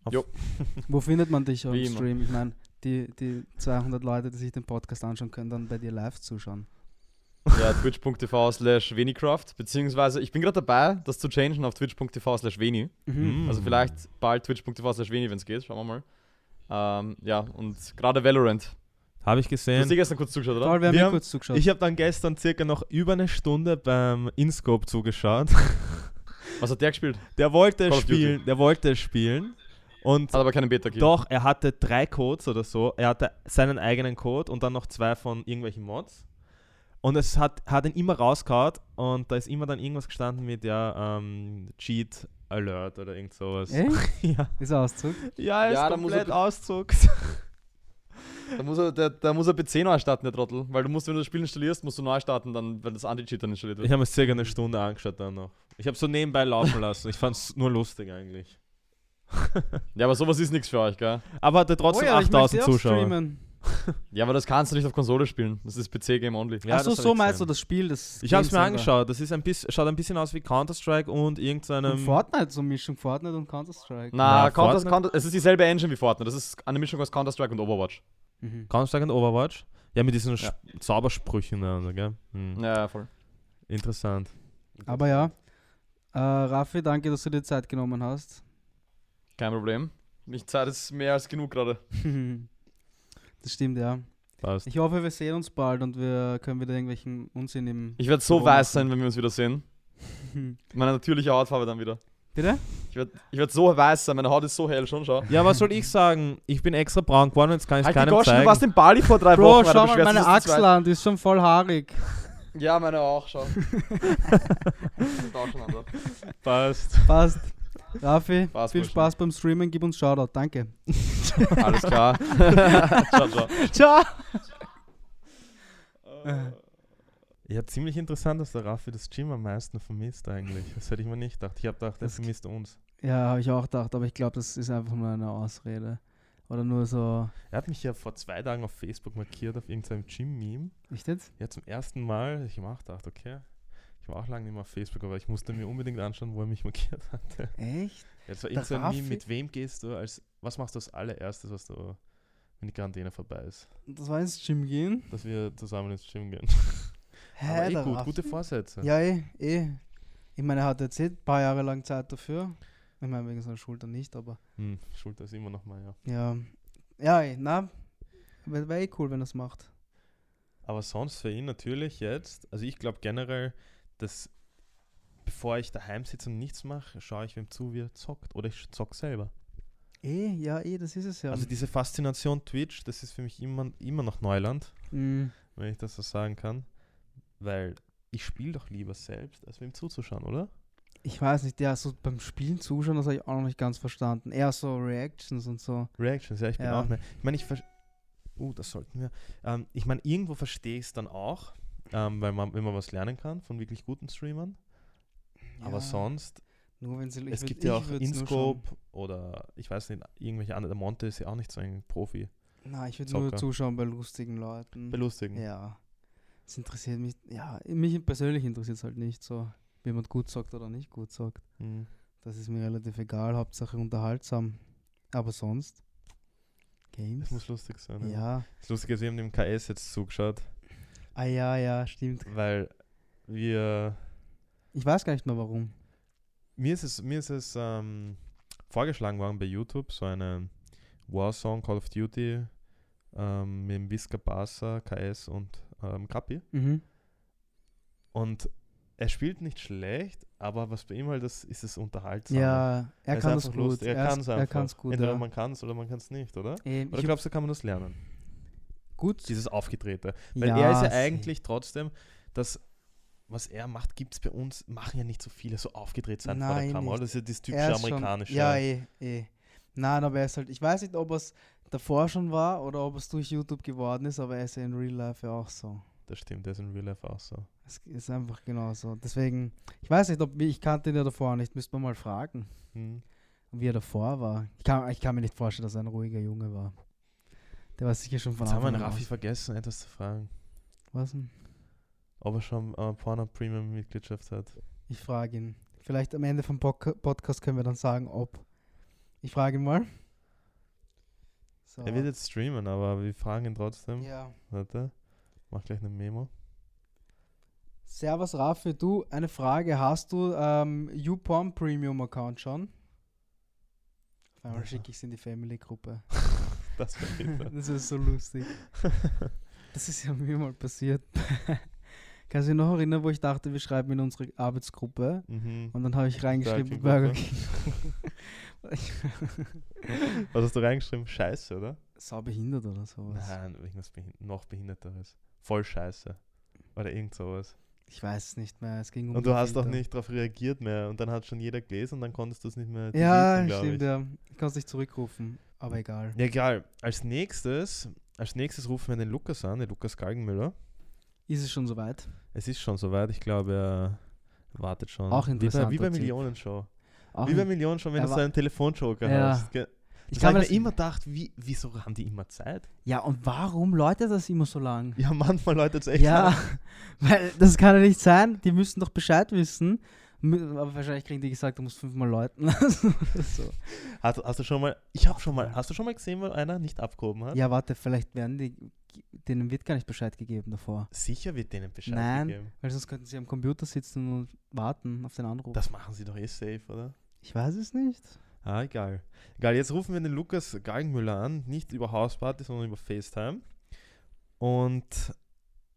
Auf- Jo. Wo findet man dich Wie immer. Stream? Ich meine, die, die 200 Leute, die sich den Podcast anschauen, können dann bei dir live zuschauen. Ja, twitch.tv slash Venicraft. Beziehungsweise, ich bin gerade dabei, das zu changen auf twitch.tv slash Veni. Mhm. Mhm. Also vielleicht bald twitch.tv slash Veni, wenn es geht. Schauen wir mal. Ähm, ja, und gerade Valorant. Habe ich Du hast gesehen. dir gestern kurz zugeschaut, oder? Paul, wir haben Wir haben- kurz zugeschaut. Ich habe dann gestern circa noch über eine Stunde beim InScope zugeschaut. Was hat der gespielt? Der wollte Call spielen, der wollte spielen. Und Hat aber keinen Beta-Key. Doch, er hatte drei Codes oder so. Er hatte seinen eigenen Code und dann noch zwei von irgendwelchen Mods. Und es hat, hat ihn immer rausgehauen und da ist immer dann irgendwas gestanden mit, ja, ähm, Cheat Alert oder irgend sowas. Echt? ja. Ist er Auszug? ja, er ist Ja, komplett auszuckt. Da muss er, der, da muss er PC neu starten, der Trottel. Weil du musst, wenn du das Spiel installierst, musst du neu starten, dann, wenn das Anti-Cheat dann installiert Ich wird. habe mir circa eine Stunde angeschaut dann noch. Ich habe so nebenbei laufen lassen. Ich fand es nur lustig eigentlich. Ja, aber sowas ist nichts für euch, gell? Aber hatte trotzdem Oh ja, ich möchte 8000 auch Zuschauer. streamen. Ja, aber das kannst du nicht auf Konsole spielen. Das ist PC-Game only. Ja, Achso, so meinst du das Spiel? Das Ich habe es mir angeschaut. Das ist ein bisschen, schaut ein bisschen aus wie Counter-Strike und irgendeinem. Und Fortnite, so Mischung Fortnite und Counter-Strike. Na, Na, Counter, Fortnite- Counter, es ist dieselbe Engine wie Fortnite. Das ist eine Mischung aus Counter-Strike und Overwatch. Mhm. Counter-Strike und Overwatch. Ja, mit diesen Ja. Zaubersprüchen, da, gell? Hm. Ja, voll. Interessant. Aber ja, äh, Raffi, danke, dass du dir Zeit genommen hast. Kein Problem. Nicht Zeit ist mehr als genug gerade. das stimmt, ja. Passt. Ich hoffe, wir sehen uns bald und wir können wieder irgendwelchen Unsinn im. Ich werde so weiß sein, wenn wir uns wieder sehen. Meine natürliche Hautfarbe dann wieder. Bitte? Ich werde ich werd so weiß sein, meine Haut ist so hell, schon schau. Ja, was soll ich sagen? Ich bin extra braun geworden, jetzt kann ich es Halt die keinem Goschen, du zeigen. warst in Bali vor drei Bro, Wochen. Alter, schau mal meine du Achsel an, die ist schon voll haarig. Ja, meine auch, schon. Passt. Passt. Raffi, Passt, viel. Spaß beim Streamen, gib uns Shoutout, danke. Alles klar. ciao, ciao. Ciao! Ja, ziemlich interessant, dass der Raffi das Gym am meisten vermisst eigentlich. Das hätte ich mir nicht gedacht. Ich habe gedacht, er vermisst uns. Ja, habe ich auch gedacht, aber ich glaube, das ist einfach nur eine Ausrede. Oder nur so. Er hat mich ja vor zwei Tagen auf Facebook markiert auf irgendeinem Gym-Meme. Nicht jetzt? Ja, zum ersten Mal. Ich habe auch gedacht, okay. War auch lange nicht mehr auf Facebook, aber ich musste mir unbedingt anschauen, wo er mich markiert hatte. Echt? Das war irgendein? Meme, mit wem gehst du als, was machst du als allererstes, was du, wenn die Quarantäne vorbei ist? Das war ins Gym gehen? Dass wir zusammen ins Gym gehen. Hä, aber eh gut, Raffi? gute Vorsätze. Ja, eh, eh. Ich meine, er hat jetzt eh ein paar Jahre lang Zeit dafür. Ich meine, wegen seiner Schulter nicht, aber Hm, Schulter ist immer noch mal, ja. ja. Ja, eh, na, wäre wär eh cool, wenn er es macht. Aber sonst für ihn natürlich jetzt, also ich glaube generell, dass bevor ich daheim sitze und nichts mache, schaue ich wem zu, wie er zockt. Oder ich zock selber. Eh, ja, eh, das ist es ja. Also diese Faszination Twitch, das ist für mich immer, immer noch Neuland, Mm, wenn ich das so sagen kann. Weil ich spiele doch lieber selbst, als wem zuzuschauen, oder? ich weiß nicht, ja, so beim Spielen zuschauen, das habe ich auch noch nicht ganz verstanden. Eher so Reactions und so. Reactions, ja, ich bin Ja. auch ne. Ich meine, ich Uh, das sollten wir. Ähm, ich meine, irgendwo verstehe ich es dann auch, ähm, weil man, wenn man was lernen kann von wirklich guten Streamern. Aber Ja, sonst, Nur wenn sie. es gibt ja auch InScope oder ich weiß nicht, irgendwelche anderen. Der Monte ist ja auch nicht so ein Profi. Nein, ich würde nur zuschauen bei lustigen Leuten. Belustigen. Ja. Es interessiert mich. Ja, mich persönlich interessiert es halt nicht so, wie jemand gut sagt oder nicht gut sagt. Mhm. Das ist mir relativ egal, Hauptsache unterhaltsam. Aber sonst? Das Games? muss lustig sein. Ja. Ja. Das Lustige ist, wir haben dem KS jetzt zugeschaut, Ah ja, ja, stimmt. weil wir. Ich weiß gar nicht mehr warum. Mir ist es, mir ist es ähm, vorgeschlagen worden bei YouTube, so eine Warsong Call of Duty ähm, mit dem Visca Barca, KS und ähm, Krappi. Mhm. Und er spielt nicht schlecht, aber was bei ihm halt ist, ist es unterhaltsam. Ja, er ist kann es einfach gut. Er Er kann es er kann's gut, Entweder ja. man kann es oder man kann es nicht, oder? Ähm, Oder ich- glaubst du, kann man das lernen? Gut. Dieses Aufgedrehte. Weil er ist ja eigentlich trotzdem, das, was er macht, gibt es bei uns, machen ja nicht so viele so aufgedreht sein vor der Nein, Kamera. nicht. Das ist ja das Er typische schon- amerikanische. Ja, eh, eh. Nein, aber er ist halt, ich weiß nicht, ob es davor schon war oder ob es durch YouTube geworden ist, aber er ist ja in Real Life ja auch so. Das stimmt, der ist in Real Life auch so. Es ist einfach genauso. Deswegen, ich weiß nicht, ob ich kannte ihn ja davor nicht, müsste man mal fragen, Hm. wie er davor war. Ich kann, ich kann mir nicht vorstellen, dass er ein ruhiger Junge war. Der war sicher schon von Jetzt haben wir Anfang einen an Raffi aus. vergessen, etwas zu fragen. Was denn? Ob er schon äh, Porno Premium Mitgliedschaft hat. Ich frage ihn. Vielleicht am Ende vom Podca- Podcast können wir dann sagen, ob. Ich frage ihn mal. So. Er wird jetzt streamen, aber wir fragen ihn trotzdem. ja. Warte, mach gleich eine Memo. Servus Raffi, du, eine Frage. Hast du ähm, YouPorn Premium Account schon? Auf einmal Ja. schicke ich es in die Family-Gruppe. Das. Das ist so lustig. Das ist ja mir mal passiert. Kannst du dich noch erinnern, wo ich dachte, wir schreiben in unsere Arbeitsgruppe? mhm. Und dann habe ich reingeschrieben, Burger King. Was hast du reingeschrieben? Scheiße, oder? Sau behindert oder sowas. Nein, irgendwas behin noch behinderteres. Voll scheiße. Oder irgend sowas. Ich weiß es nicht mehr. Es ging um Und du hast auch nicht darauf reagiert mehr. Und dann hat schon jeder gelesen und dann konntest du es nicht mehr Ja, glaub stimmt, ich. ja. Ich kann es nicht zurückrufen, aber egal. Ja, egal. Als nächstes als nächstes rufen wir den Lukas an, den Lukas Galgenmüller. Ist es schon soweit? Es ist schon soweit, ich glaube, er wartet schon. Auch Wie bei, wie bei. Millionenshow. Auch Wie bei Millionenshow, wenn du so einen Telefonjoker Ja. hast. Ich habe mir immer gedacht, wie, wieso haben die immer Zeit? ja, und warum läutet das immer so lang? Ja, manchmal Leute, es echt Ja, lang. weil das kann ja nicht sein. Die müssen doch Bescheid wissen. Aber wahrscheinlich kriegen die gesagt, du musst fünfmal läuten so. Hast, hast du schon mal, ich habe schon mal, hast du schon mal gesehen, weil einer nicht abgehoben hat? Ja, warte, vielleicht werden die, denen wird gar nicht Bescheid gegeben davor. Sicher wird denen Bescheid Nein. gegeben. Weil sonst könnten sie am Computer sitzen und warten auf den Anruf. Das machen sie doch eh safe, oder? ich weiß es nicht. Ah, egal. Egal, jetzt rufen wir den Lukas Galgenmüller an, nicht über Hausparty, sondern über FaceTime. Und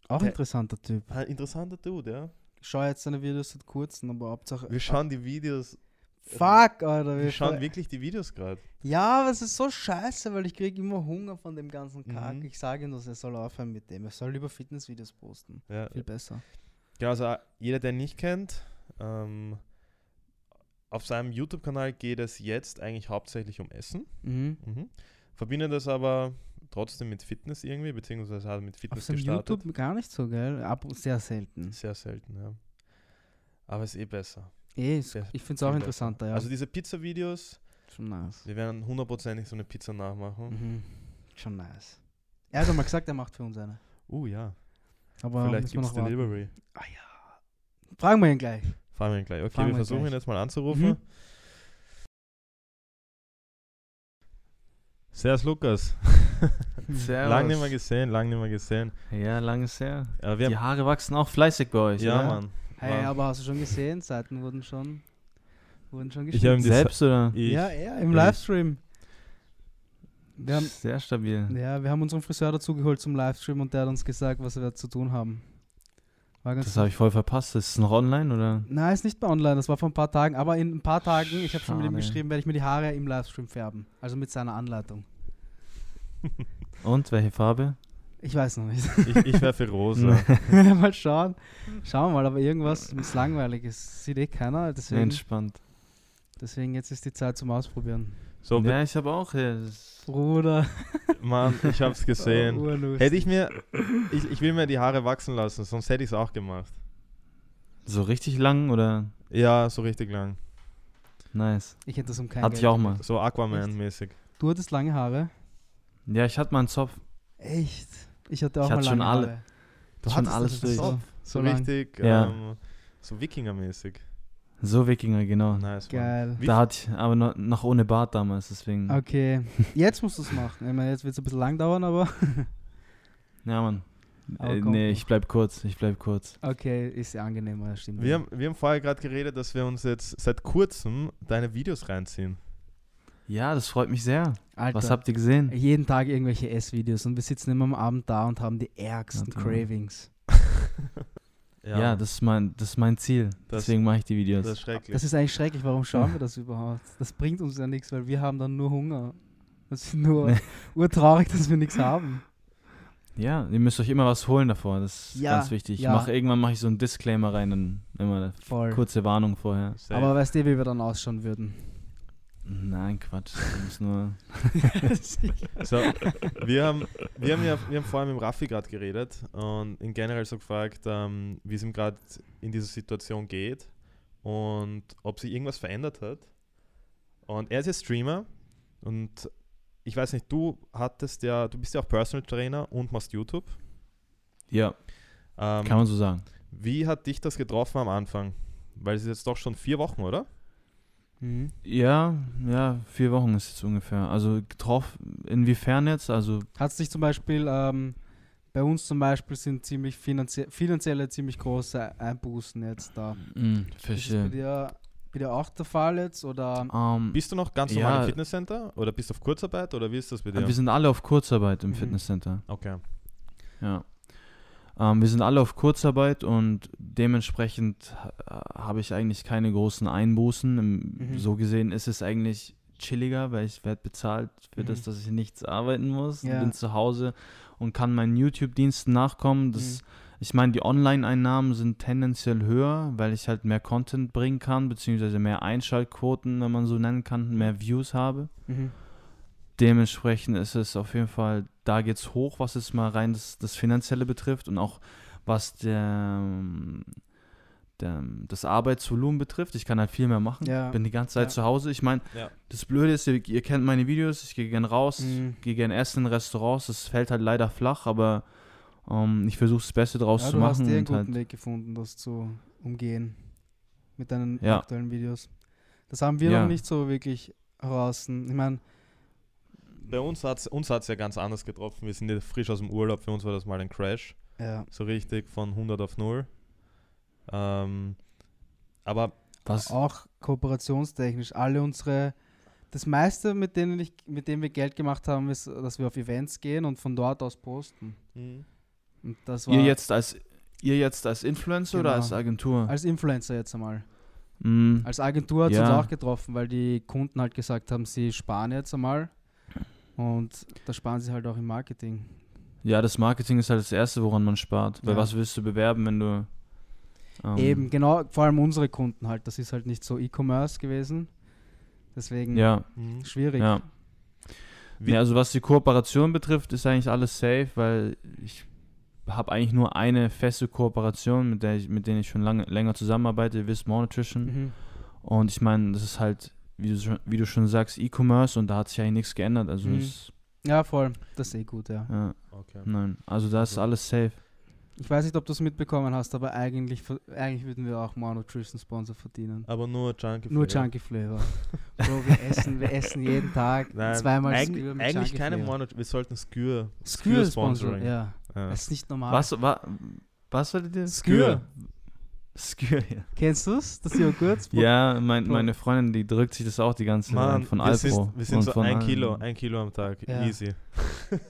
Auch interessanter Typ. ein interessanter Dude, ja. Ich schaue jetzt seine Videos seit kurzem, aber Hauptsache. Wir schauen die Videos, Fuck, Alter. wir schauen scha- wirklich die Videos gerade. Ja, aber es ist so scheiße, weil ich kriege immer Hunger von dem ganzen Kack. Mhm. Ich sage ihm, dass er soll aufhören mit dem. Er soll lieber Fitnessvideos posten. Ja. Viel besser. Genau, also äh, jeder, der ihn nicht kennt, ähm, auf seinem YouTube-Kanal geht es jetzt eigentlich hauptsächlich um Essen. Mhm. Mhm. Verbindet das aber trotzdem mit Fitness irgendwie, beziehungsweise hat er mit Auf Fitness seinem gestartet. YouTube gar nicht so, gell? Ab sehr selten. Sehr selten, ja. Aber ist eh besser. Eh, ist, Sehr- ich finde es auch interessanter, ja. Also diese Pizza-Videos, schon nice. wir werden hundertprozentig so eine Pizza nachmachen. Mhm. Schon nice. Er hat mal gesagt, er macht für uns eine. Uh ja, Aber vielleicht gibt es. Delivery. Ah ja. Fragen wir ihn gleich. Fahren wir ihn gleich. Okay, Fahren wir versuchen gleich. ihn jetzt mal anzurufen. Mhm. Servus Lukas. Servus. Lang nicht mehr gesehen, lang nicht mehr gesehen. Ja, lang ist her. Wir Die Haare wachsen auch fleißig bei euch, ja, oder? Mann. Hey, Mann. aber hast du schon gesehen? Seiten wurden schon, wurden schon Ich habe ihm geschnitten. Selbst oder? Ich, ja, ja, im ich. Livestream. Wir haben, Sehr stabil. ja, wir haben unseren Friseur dazugeholt zum Livestream und der hat uns gesagt, was wir zu tun haben. War ganz Das habe ich voll verpasst. Ist es noch online oder? Nein, ist nicht mehr online, das war vor ein paar Tagen, aber in ein paar Tagen, ich habe schon mit ihm geschrieben, werde ich mir die Haare im Livestream färben. Also mit seiner Anleitung. Und welche Farbe? Ich weiß noch nicht. ich, ich wäre für Rosa. mal schauen. Schauen wir mal, aber irgendwas ist langweilig. Es sieht eh keiner, deswegen, Entspannt. deswegen jetzt ist die Zeit zum Ausprobieren. So, ja, ich habe auch. Ja, das- Bruder. Mann, ich hab's gesehen. Oh. Hätte ich mir, ich, ich will mir die Haare wachsen lassen, sonst hätte ich es auch gemacht. so richtig lang oder? Ja, so richtig lang. Nice. Ich hätte das um kein Hatte Geld ich auch mal. So Aquaman-mäßig. Du hattest lange Haare? Ja, ich hatte mal einen Zopf. Echt? Ich hatte auch Ich mal hatte schon lange alle. Haare. Du Schon hattest alles das durch. So, So so richtig, Ja. ähm, so Wikinger-mäßig. So Wikinger, genau. Nice. Geil. Wie Da hatte ich aber noch, noch ohne Bart damals, deswegen. Okay, jetzt musst du es machen. Ich meine, jetzt wird es ein bisschen lang dauern, aber Ja, Mann. Äh, nee, ich bleib kurz. Ich bleib kurz. okay, ist ja angenehmer, stimmt. Wir haben, wir haben vorher gerade geredet, dass wir uns jetzt seit kurzem deine Videos reinziehen. Ja, das freut mich sehr. Alter, Was habt ihr gesehen? jeden Tag irgendwelche Essvideos und wir sitzen immer am Abend da und haben die ärgsten mal. Cravings. Ja, das, ist mein, das ist mein Ziel. Das- Deswegen mache ich die Videos. das ist schrecklich. Das ist eigentlich schrecklich. Warum schauen wir das überhaupt? Das bringt uns ja nichts, weil wir haben dann nur Hunger. Das ist nur Nee. urtraurig, dass wir nichts haben. Ja, ihr müsst euch immer was holen davor. Das ist Ja, ganz wichtig. ja. Mach, irgendwann mache ich so einen Disclaimer rein, dann immer eine Voll. kurze Warnung vorher. Safe. Aber weißt du, wie wir dann ausschauen würden? Nein, Quatsch. Ich muss nur. So, wir haben, wir haben ja wir haben vorher mit dem Raffi gerade geredet und ihn generell so gefragt, ähm, wie es ihm gerade in dieser Situation geht und ob sich irgendwas verändert hat. Und er ist ja Streamer und ich weiß nicht, du hattest ja, du bist ja auch Personal Trainer und machst YouTube. Ja, Ähm, kann man so sagen. wie hat dich das getroffen am Anfang? Weil es ist jetzt doch schon vier Wochen, oder? Mhm. Ja, ja, vier Wochen ist es ungefähr. Also getroffen, inwiefern jetzt? Also, Hat es dich zum Beispiel, ähm, bei uns zum Beispiel sind ziemlich finanzie finanzielle ziemlich große Einbußen jetzt da. mh, Ist das bei verstehe. dir, bei dir auch der Fall jetzt? Oder Ähm, Bist du noch ganz normal Ja. im Fitnesscenter oder bist du auf Kurzarbeit oder wie ist das bei dir? Wir sind alle auf Kurzarbeit im Mhm. Fitnesscenter. Okay. Ja. Ähm, wir sind alle auf Kurzarbeit und dementsprechend ha- habe ich eigentlich keine großen Einbußen. Mhm. So gesehen ist es eigentlich chilliger, weil ich werde bezahlt für Mhm. das, dass ich nichts arbeiten muss. Ja. Bin zu Hause und kann meinen YouTube-Diensten nachkommen. Das, Mhm. Ich meine, die Online-Einnahmen sind tendenziell höher, weil ich halt mehr Content bringen kann, beziehungsweise mehr Einschaltquoten, wenn man so nennen kann, mehr Views habe. Mhm. Dementsprechend ist es auf jeden Fall, da geht es hoch, was es mal rein das, das Finanzielle betrifft und auch was der, der, das Arbeitsvolumen betrifft. Ich kann halt viel mehr machen. Ja. Bin die ganze Zeit Ja. zu Hause. Ich meine, Ja. das Blöde ist, ihr, ihr kennt meine Videos, ich gehe gern raus, Mhm. gehe gern essen in Restaurants. Das fällt halt leider flach, aber ähm, ich versuche das Beste draus Ja, zu du hast machen. dir einen und halt, guten Weg gefunden, das zu umgehen. Mit deinen Ja. aktuellen Videos. Das haben wir Ja. noch nicht so wirklich heraus. Ich meine, Bei uns hat es uns hat's ja ganz anders getroffen. Wir sind ja frisch aus dem Urlaub. Für uns war das mal ein Crash. ja. So richtig von 100 auf 0. Ähm, aber was, auch kooperationstechnisch alle unsere das meiste mit denen ich mit dem wir Geld gemacht haben ist dass wir auf Events gehen und von dort aus posten und das war ihr jetzt als ihr jetzt als Influencer oder Genau. als Agentur? als Influencer jetzt einmal Mm, als Agentur hat es Ja. uns auch getroffen weil die Kunden halt gesagt haben sie sparen jetzt einmal und da sparen sie halt auch im Marketing ja, das Marketing ist halt das Erste, woran man spart. Weil Ja. was willst du bewerben, wenn du ähm, eben genau vor allem unsere Kunden halt das ist halt nicht so E-Commerce gewesen deswegen Ja, mhm. schwierig ja. Wie- Nee, also was die Kooperation betrifft, ist eigentlich alles safe, weil ich habe eigentlich nur eine feste Kooperation, mit der ich, mit denen ich schon lange länger zusammenarbeite, ihr wisst, More Nutrition. Mhm. Und ich meine, das ist halt, wie du, schon- wie du schon sagst, E-Commerce und da hat sich eigentlich nichts geändert. Also Mhm. ist, ja voll das ist eh gut ja ja, okay. nein, also da ist Also- alles safe. Ich weiß nicht, ob du es mitbekommen hast, aber eigentlich, eigentlich würden wir auch More Nutrition Sponsor verdienen. Aber nur Junkie Nur Flavor. Junkie Flavor. Bro, wir essen, wir essen jeden Tag Nein, zweimal eig Skür mit eigentlich Junkie keine Flavor. Mono, wir sollten Skür. Skür Sponsoring. Sponsor, ja. Ja. Das ist nicht normal. Was, wa, was war das? Skür. Skür, ja. Kennst du es? Das Joghurt? Ja, mein, meine Freundin, die drückt sich das auch die ganze Zeit von Alpro. sind, wir sind und so von ein. Kilo, ein Kilo am Tag. Ja. Easy.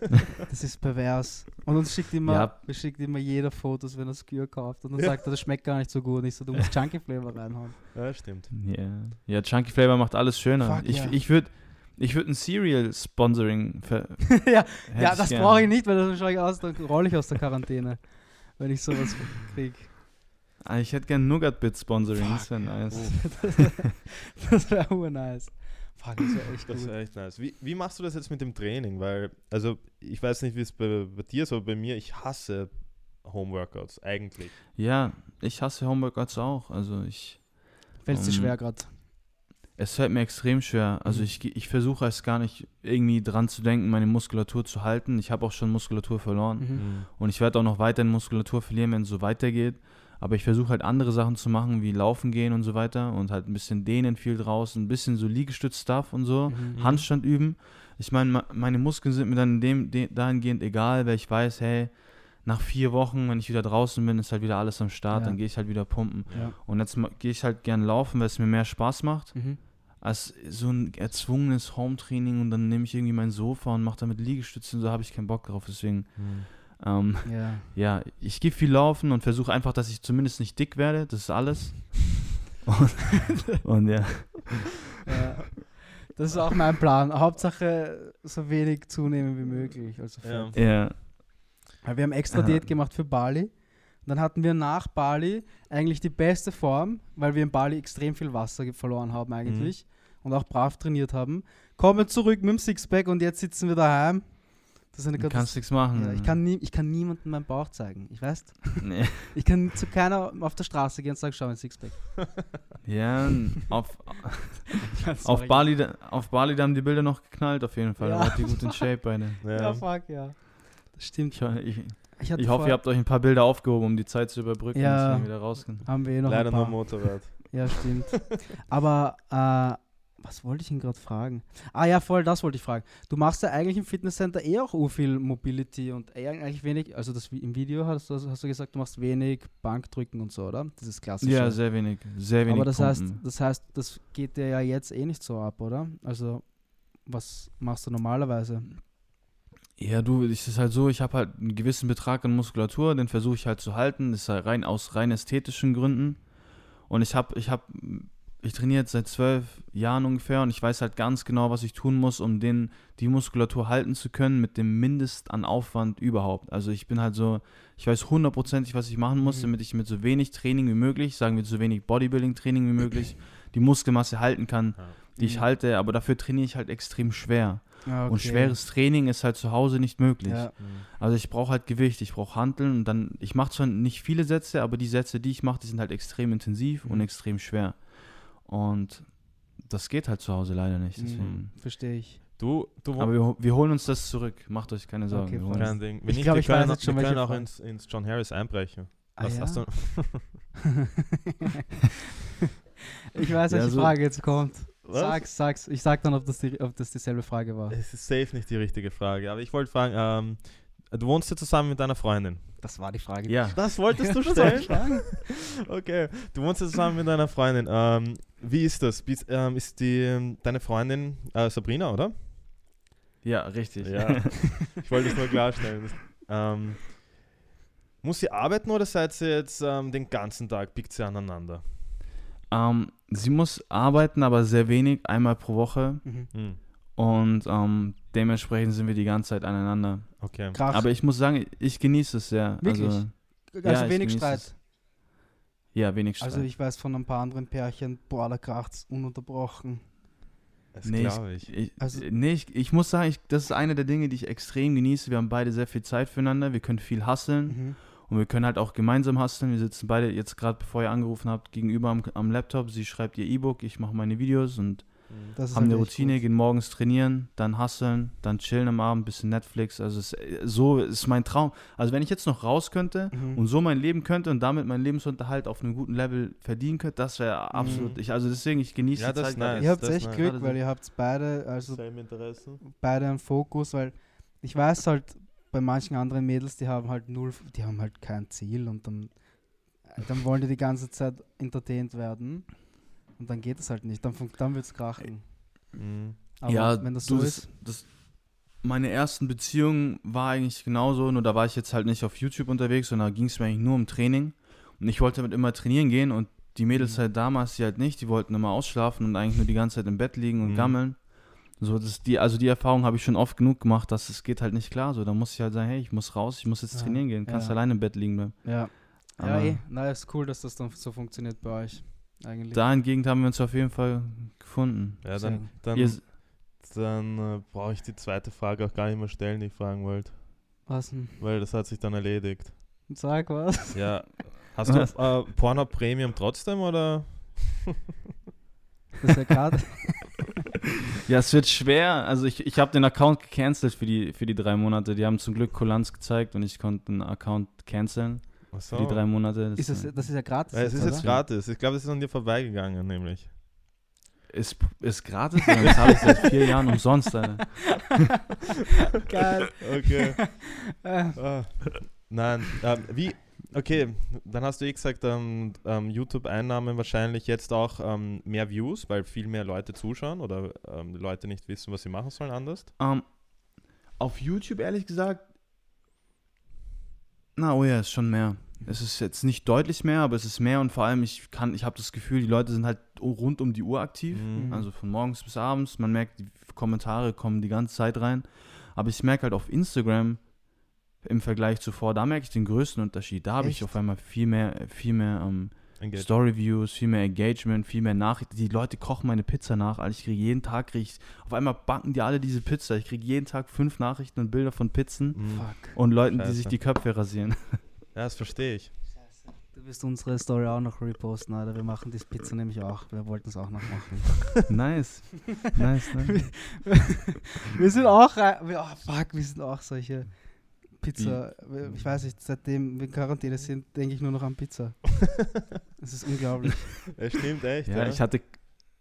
Das ist pervers. Und uns schickt immer, Ja. wir schickt immer jeder Fotos, wenn er Skür kauft. Und dann Ja. sagt er, das schmeckt gar nicht so gut. Und ich so, du musst Junkie Flavor reinhauen. Ja, stimmt. Ja, ja Chunky Flavor macht alles schöner. Fuck, ich ja. ich würde ich würd ein Cereal-Sponsoring ver ja, ja, das brauche ich nicht, weil dann schaue ich aus, dann rolle ich aus der Quarantäne. Wenn ich sowas krieg. Ah, Ich hätte gern Nougat-Bit-Sponsoring, das wäre nice. das wäre urnice. Fuck, das wäre echt Das wäre echt nice. Wie, wie machst du das jetzt mit dem Training? Weil, also, ich weiß nicht, wie es bei, bei dir ist, aber bei mir, ich hasse Homeworkouts, eigentlich. Ja, ich hasse Homeworkouts auch. Also ich, Fällt dir Um, schwer gerade. es fällt mir extrem schwer. Also Mhm. ich, ich versuche es gar nicht irgendwie dran zu denken, meine Muskulatur zu halten. Ich habe auch schon Muskulatur verloren. Mhm. Und ich werde auch noch weiterhin Muskulatur verlieren, wenn es so weitergeht. Aber ich versuche halt andere Sachen zu machen, wie Laufen gehen und so weiter. Und halt ein bisschen dehnen viel draußen, ein bisschen so Liegestütz-Stuff und so. Mhm. Handstand üben. Ich meine, meine Muskeln sind mir dann dem, de, dahingehend egal, weil ich weiß, hey, nach vier Wochen, wenn ich wieder draußen bin, ist halt wieder alles am Start, Ja. dann gehe ich halt wieder pumpen. Ja. Und jetzt gehe ich halt gern laufen, weil es mir mehr Spaß macht, Mhm. als so ein erzwungenes Home-Training und dann nehme ich irgendwie mein Sofa und mache damit Liegestütze und so habe ich keinen Bock drauf. Deswegen, ähm, Ja. ja, ich gehe viel laufen und versuche einfach, dass ich zumindest nicht dick werde, das ist alles. und, und ja, ja. Das ist auch mein Plan. Hauptsache so wenig zunehmen wie möglich. Also Ja. Ja, Weil wir haben extra Aha. Diät gemacht für Bali. Und dann hatten wir nach Bali eigentlich die beste Form, weil wir in Bali extrem viel Wasser verloren haben eigentlich und auch brav trainiert haben. Kommen zurück mit dem Sixpack und jetzt sitzen wir daheim. Das ist eine du kannst nichts machen. ja, ich, kann nie, ich kann niemandem meinen Bauch zeigen. Ich weiß, Nee. ich kann zu keiner auf der Straße gehen und sagen, schau ein Sixpack. Ja, auf, auf, Bali, da- auf Bali da haben die Bilder noch geknallt, auf jeden Fall. Ja. Da wart ihr gut in Shape beide. Ja. Ja, fuck, ja. Das stimmt. Ich, ich, Ich, ich hoffe, ihr habt euch ein paar Bilder aufgehoben, um die Zeit zu überbrücken, Ja. dass wir wieder raus können. haben wir eh noch Leider ein nur. Motorrad. Ja, stimmt. Aber äh, was wollte ich ihn gerade fragen? Ah ja, voll, das wollte ich fragen. Du machst ja eigentlich im Fitnesscenter eh auch viel Mobility und eher eigentlich wenig, also das im Video hast du, hast du gesagt, du machst wenig Bankdrücken und so, oder? Dieses klassische. Ja, sehr wenig. Sehr wenig. Aber das heißt, Pumpen. das heißt, das geht dir ja jetzt eh nicht so ab, oder? Also was machst du normalerweise? Ja, du, es ist halt so, ich habe halt einen gewissen Betrag an Muskulatur, den versuche ich halt zu halten. Das ist halt rein aus rein ästhetischen Gründen. Und ich habe, ich habe, ich trainiere jetzt seit zwölf Jahren ungefähr und ich weiß halt ganz genau, was ich tun muss, um den, die Muskulatur halten zu können mit dem Mindest an Aufwand überhaupt. Also ich bin halt so, ich weiß hundertprozentig, was ich machen muss, Mhm. damit ich mit so wenig Training wie möglich, sagen wir so wenig Bodybuilding-Training wie möglich, die Muskelmasse halten kann, die ich Mhm. halte, aber dafür trainiere ich halt extrem schwer. Ah, Und okay. schweres Training ist halt zu Hause nicht möglich. Ja. Also ich brauche halt Gewicht, ich brauche Hanteln und dann, ich mache zwar nicht viele Sätze, aber die Sätze, die ich mache, die sind halt extrem intensiv und Mhm. extrem schwer. Und das geht halt zu Hause leider nicht. Deswegen. Mhm, Verstehe ich. Du, du Aber wir, wir holen uns das zurück. Macht euch keine Sorgen. Okay, wir kein Ding. Wenn Ich nicht, glaub, wir ich weiß können, jetzt schon, wir können auch ins, ins John Harris einbrechen. Ah, Was ja? hast du? ich weiß, Ja, welche so- Frage jetzt kommt. Was? Sag's, sag's. Ich sag dann, ob das, die, ob das dieselbe Frage war. Es ist safe nicht die richtige Frage. Aber ich wollte fragen, ähm, du wohnst ja zusammen mit deiner Freundin. Das war die Frage. Ja. Das wolltest du stellen? Okay, du wohnst ja zusammen mit deiner Freundin. Ähm, wie ist das? Bis, ähm, ist die ähm, deine Freundin äh, Sabrina, oder? Ja, richtig. Ja. ich wollte es nur klarstellen. Ähm, muss sie arbeiten oder seid ihr jetzt ähm, den ganzen Tag, biegt sie aneinander? Ähm, sie muss arbeiten, aber sehr wenig, einmal pro Woche. Mhm. Hm, Und ähm, dementsprechend sind wir die ganze Zeit aneinander. okay. Krach. Aber ich muss sagen, ich genieße es sehr. Wirklich? Also, also ja, wenig Streit. es. Ja, wenig Streit. Also ich weiß von ein paar anderen Pärchen, boah, da kracht's ununterbrochen. Das Nee, glaube ich. Ich, Also- nee, ich, ich muss sagen, ich, das ist eine der Dinge, die ich extrem genieße. Wir haben beide sehr viel Zeit füreinander. Wir können viel hasseln Mhm. und wir können halt auch gemeinsam hasseln. Wir sitzen beide jetzt gerade, bevor ihr angerufen habt, gegenüber am, am Laptop. Sie schreibt ihr E-Book, ich mache meine Videos und haben eine halt echt Routine, gut. gehen morgens trainieren, dann hasseln, dann chillen am Abend, bisschen Netflix. Also es, so ist mein Traum. Also wenn ich jetzt noch raus könnte Mhm. und so mein Leben könnte und damit meinen Lebensunterhalt auf einem guten Level verdienen könnte, das wäre absolut. Mhm. Ich, also deswegen, ich genieße Ja, die das Zeit nice. Ihr habt echt nice. Glück, Gerade weil ihr habt beide, also beide einen Fokus, weil ich weiß halt, bei manchen anderen Mädels, die haben halt null, die haben halt kein Ziel und dann, dann wollen die die ganze Zeit entertained werden und dann geht es halt nicht, dann, dann wird es krachen. Mhm. Aber ja, wenn das du, so das, ist, das, meine ersten Beziehungen war eigentlich genauso, nur da war ich jetzt halt nicht auf YouTube unterwegs, sondern da ging es mir eigentlich nur um Training. Und ich wollte damit immer trainieren gehen und die Mädels Mhm. halt damals, die halt nicht, die wollten immer ausschlafen und eigentlich nur die ganze Zeit im Bett liegen und Mhm. gammeln. So, das die, also die Erfahrung habe ich schon oft genug gemacht, dass es geht halt nicht klar. So, da muss ich halt sagen, hey, ich muss raus, ich muss jetzt Ja, trainieren gehen, kannst ja. allein im Bett liegen bleiben. ja. Ja, Aber eh. Na, ist cool, dass das dann so funktioniert bei euch. Eigentlich. dahingehend haben wir uns auf jeden Fall gefunden. Ja, dann, dann, Ihr, dann äh, brauche ich die zweite Frage auch gar nicht mehr stellen, die ich fragen wollte. Was denn? Weil das hat sich dann erledigt. Sag was. Ja. Hast du Was? äh, Porno Premium trotzdem oder? Das ist ja gerade. Ja, es wird schwer. Also ich, ich habe den Account gecancelt für die, für die drei Monate. Die haben zum Glück Kulanz gezeigt und ich konnte den Account canceln Für die drei Monate. Das ist das, das ist ja gratis. Weil es ist jetzt oder? gratis. Ich glaube, es ist an dir vorbeigegangen, nämlich. ist, ist gratis und das habe ich seit vier Jahren umsonst. Alter. Geil. Okay. Ah. Nein, ähm, wie? Okay, dann hast du eh gesagt, ähm, ähm, YouTube-Einnahmen wahrscheinlich jetzt auch ähm, mehr Views, weil viel mehr Leute zuschauen oder ähm, die Leute nicht wissen, was sie machen sollen anders. Ähm, auf YouTube ehrlich gesagt, na oh ja, ist schon mehr. Es ist jetzt nicht deutlich mehr, aber es ist mehr und vor allem ich kann, ich habe das Gefühl, die Leute sind halt rund um die Uhr aktiv. Mhm. Also von morgens bis abends. Man merkt, die Kommentare kommen die ganze Zeit rein. Aber ich merke halt auf Instagram im Vergleich zuvor, da merke ich den größten Unterschied. Da habe ich auf einmal viel mehr, viel mehr ähm, Engage. Story-Views, viel mehr Engagement, viel mehr Nachrichten. Die Leute kochen meine Pizza nach. Alter. Ich kriege jeden Tag, krieg ich, auf einmal backen die alle diese Pizza. Ich kriege jeden Tag fünf Nachrichten und Bilder von Pizzen Mhm. fuck. und Leuten, die Scheiße. sich die Köpfe rasieren. Ja, das verstehe ich. Du wirst unsere Story auch noch reposten, Alter. Wir machen die Pizza nämlich auch. Wir wollten es auch noch machen. nice. Nice, nice. wir sind auch, wir, oh, fuck, wir sind auch solche Pizza. Ich weiß nicht, seitdem wir in Quarantäne sind, denke ich nur noch an Pizza. Es ist unglaublich. Es stimmt echt. Ja, ich hatte,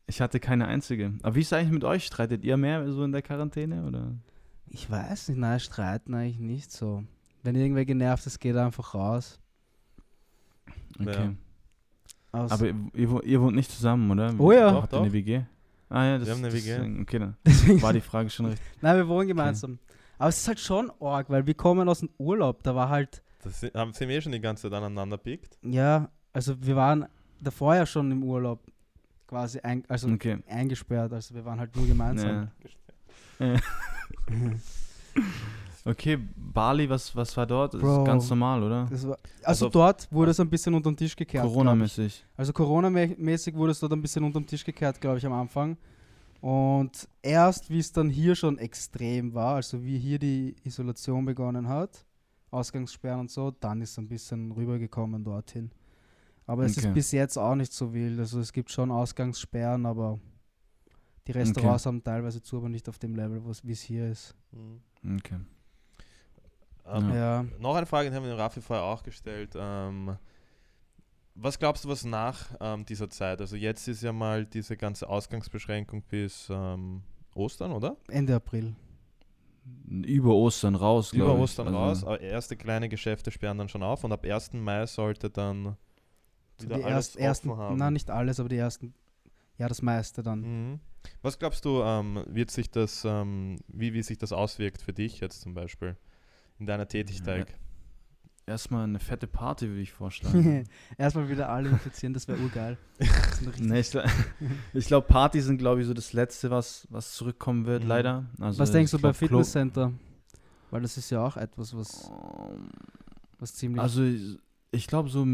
ich hatte keine einzige. Aber wie ist es eigentlich mit euch? Streitet ihr mehr so in der Quarantäne? Oder? Ich weiß nicht, nein, streiten eigentlich nicht so. Wenn irgendwer genervt ist, geht er einfach raus. Okay. Aus Aber ihr, ihr, wo- ihr wohnt nicht zusammen, oder? Oh ja. Doch, Habt ihr eine WG? Ah ja, das, Wir haben eine das, WG. Okay, dann war die Frage schon richtig. nein, wir wohnen gemeinsam. Aber es ist halt schon arg, weil wir kommen aus dem Urlaub. Da war halt, Das sind, haben sie mir schon die ganze Zeit aneinander pickt. ja, also wir waren davor ja schon im Urlaub quasi, ein, also Okay. eingesperrt. Also wir waren halt nur gemeinsam. Ja. Okay, Bali, was, was war dort? Das Bro. ist ganz normal, oder? Das war, also, Also- dort wurde es ein bisschen unter den Tisch gekehrt. Corona-mäßig. Also Corona-mäßig wurde es dort ein bisschen unter den Tisch gekehrt, glaube ich, am Anfang. Und erst, wie es dann hier schon extrem war, also wie hier die Isolation begonnen hat, Ausgangssperren und so, dann ist es ein bisschen rübergekommen dorthin. Aber es Okay. ist bis jetzt auch nicht so wild. Also es gibt schon Ausgangssperren, aber die Restaurants haben teilweise zu, aber nicht auf dem Level, wie es hier ist. Mhm. Okay. Ähm, Ja. Noch eine Frage, die haben wir den Raffi vorher auch gestellt. Ähm, was glaubst du, was nach ähm, dieser Zeit? Also jetzt ist ja mal diese ganze Ausgangsbeschränkung bis ähm, Ostern, oder? Ende April. Über Ostern raus, Über glaub ich. Ostern Also, raus, aber erste kleine Geschäfte sperren dann schon auf und ab 1. Mai sollte dann wieder die alles erst, ersten, offen haben. nein, nicht alles, aber die ersten, ja, das meiste dann. Mhm. Was glaubst du, ähm, wird sich das, ähm, wie, wie sich das auswirkt für dich jetzt zum Beispiel in deiner Tätigkeit? Erstmal eine fette Party, würde ich vorschlagen. Erstmal wieder alle infizieren, das wäre urgeil. Das nee, ich gl- ich glaube, Partys sind, glaube ich, so das Letzte, was, was zurückkommen wird, Mhm. leider. Also, Was denkst du bei glaub, Klo- Fitnesscenter? Weil das ist ja auch etwas, was, Ähm, was ziemlich. Also, ich, ich glaube, so,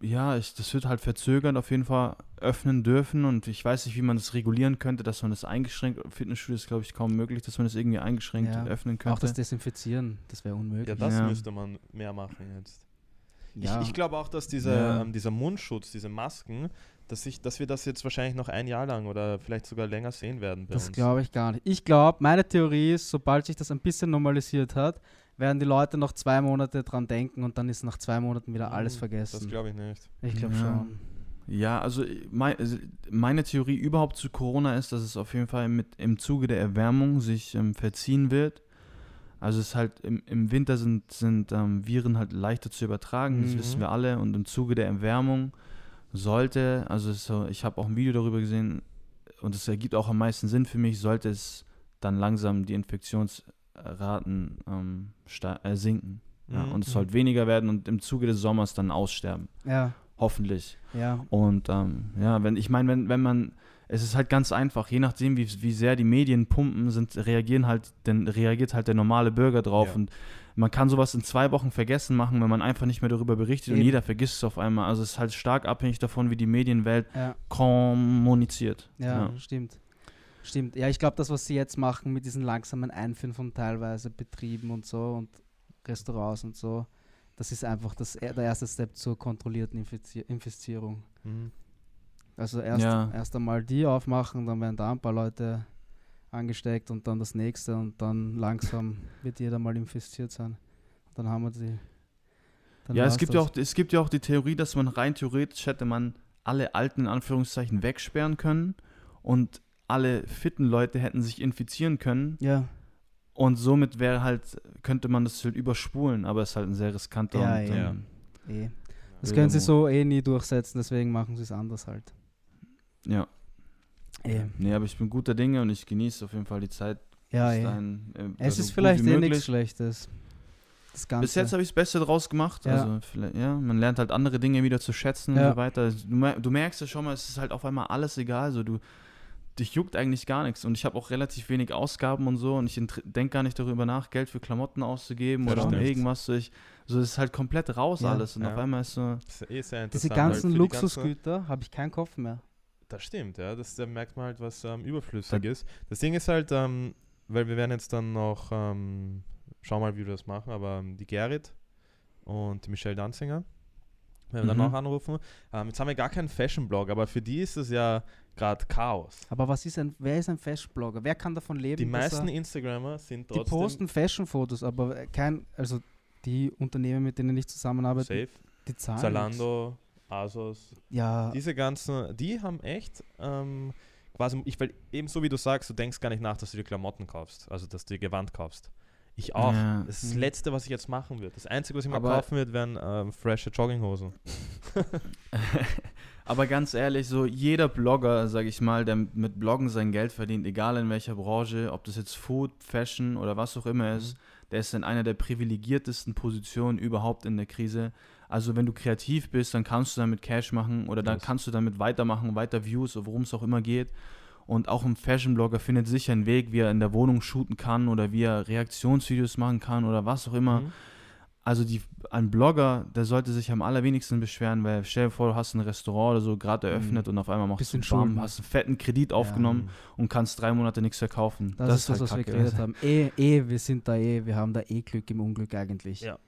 ja, ich, das wird halt verzögert auf jeden Fall öffnen dürfen und ich weiß nicht, wie man das regulieren könnte, dass man das eingeschränkt, Fitnessstudio ist, glaube ich, kaum möglich, dass man das irgendwie eingeschränkt Ja, öffnen auch könnte. das Desinfizieren, das wäre unmöglich. Ja, das Ja. müsste man mehr machen jetzt. Ja. Ich, ich glaube auch, dass dieser, Ja. ähm, dieser Mundschutz, diese Masken, dass, ich, dass wir das jetzt wahrscheinlich noch ein Jahr lang oder vielleicht sogar länger sehen werden bei Das glaube ich gar nicht. Ich glaube, meine Theorie ist, sobald sich das ein bisschen normalisiert hat, werden die Leute noch zwei Monate dran denken und dann ist nach zwei Monaten wieder alles Mhm, vergessen. Das glaube ich nicht. ich glaube Ja. schon. Ja, also mein, also meine Theorie überhaupt zu Corona ist, dass es auf jeden Fall mit im Zuge der Erwärmung sich ähm, verziehen wird. Also es ist halt im, im Winter sind, sind ähm, Viren halt leichter zu übertragen, das Mhm. wissen wir alle. Und im Zuge der Erwärmung sollte, also so, ich habe auch ein Video darüber gesehen und es ergibt auch am meisten Sinn für mich, sollte es dann langsam die Infektionsraten ähm, äh, sinken. Ja, Mhm. und es sollte weniger werden und im Zuge des Sommers dann aussterben. Ja, Hoffentlich. ja. Und ähm, ja, wenn ich meine, wenn, wenn man, es ist halt ganz einfach, je nachdem, wie, wie sehr die Medien pumpen, sind, reagieren halt, dann reagiert halt der normale Bürger drauf. Ja. Und man kann sowas in zwei Wochen vergessen machen, wenn man einfach nicht mehr darüber berichtet und Eben. jeder vergisst es auf einmal. Also es ist halt stark abhängig davon, wie die Medienwelt Ja, kommuniziert. ja, stimmt. Stimmt. Ja, ich glaube, das, was sie jetzt machen mit diesen langsamen Einführen von teilweise Betrieben und so und Restaurants und so, das ist einfach das, der erste Step zur kontrollierten Infizi Infizierung. Mhm. Also erst, Ja. erst einmal die aufmachen, dann werden da ein paar Leute angesteckt und dann das nächste und dann langsam wird jeder mal infiziert sein. Dann haben wir die. dann Ja, es gibt ja, auch, es gibt ja auch die Theorie, dass man rein theoretisch hätte man alle alten in Anführungszeichen wegsperren können und alle fitten Leute hätten sich infizieren können Ja, Und somit wäre halt, könnte man das halt überspulen, aber es ist halt ein sehr riskanter Ja, und, ja. ähm, eh. Das können sie so eh nie durchsetzen, deswegen machen sie es anders halt. ja. Eh. Nee, aber ich bin guter Dinge und ich genieße auf jeden Fall die Zeit. Ja, eh. dahin, äh, Es also ist vielleicht eh nichts Schlechtes. Bis jetzt habe ich das Beste draus gemacht. Ja. Also ja, man lernt halt andere Dinge wieder zu schätzen Ja. und so weiter. Also Du, mer- du merkst ja schon mal, es ist halt auf einmal alles egal. So, du, dich juckt eigentlich gar nichts. Und ich habe auch relativ wenig Ausgaben und so und ich denke gar nicht darüber nach, Geld für Klamotten auszugeben Ja, oder um irgendwas. So, ich, so es ist halt komplett raus Ja. alles. Und Ja. auf einmal ist so. Das ist eh sehr Diese halt ganzen die Luxusgüter habe ich keinen Kopf mehr. Das stimmt, ja. Das, da merkt man halt, was ähm, überflüssig ist. Das Ding ist halt, ähm, weil wir werden jetzt dann noch, ähm, schau mal, wie wir das machen, aber ähm, die Gerrit und die Michelle Danzinger werden wir dann Mhm. noch anrufen. Ähm, jetzt haben wir gar keinen Fashion-Blog, aber für die ist es ja gerade Chaos. Aber was ist ein, wer ist ein Fashion-Blogger? Wer kann davon leben? Die meisten er, Instagrammer sind die trotzdem posten Fashion-Fotos, aber kein, also die Unternehmen, mit denen ich zusammenarbeite, safe. die zahlen Zalando, Asos. Ja, diese ganzen, die haben echt ähm, quasi, ich weil eben so wie du sagst, du denkst gar nicht nach, dass du dir Klamotten kaufst, also dass du dir Gewand kaufst. Ich auch. Ja. Das ist das Mhm. Letzte, was ich jetzt machen würde. Das Einzige, was ich mal Aber- kaufen würde, wären ähm, frische Jogginghosen. Aber ganz ehrlich, so jeder Blogger, sage ich mal, der mit Bloggen sein Geld verdient, egal in welcher Branche, ob das jetzt Food, Fashion oder was auch immer ist, der ist in einer der privilegiertesten Positionen überhaupt in der Krise. Also wenn du kreativ bist, dann kannst du damit Cash machen oder dann kannst du damit weitermachen, weiter Views, worum es auch immer geht. Und auch ein Fashion-Blogger findet sicher einen Weg, wie er in der Wohnung shooten kann oder wie er Reaktionsvideos machen kann oder was auch immer. Mhm. also die, ein Blogger, der sollte sich am allerwenigsten beschweren, weil stell dir vor, du hast ein Restaurant oder so gerade eröffnet Mhm. und auf einmal machst Bisschen du Bam, hast einen fetten Kredit aufgenommen und kannst drei Monate nichts verkaufen. Das, ist das, halt was wir kacke. geredet haben. Eh, eh, wir sind da eh, wir haben da eh Glück im Unglück eigentlich. Ja.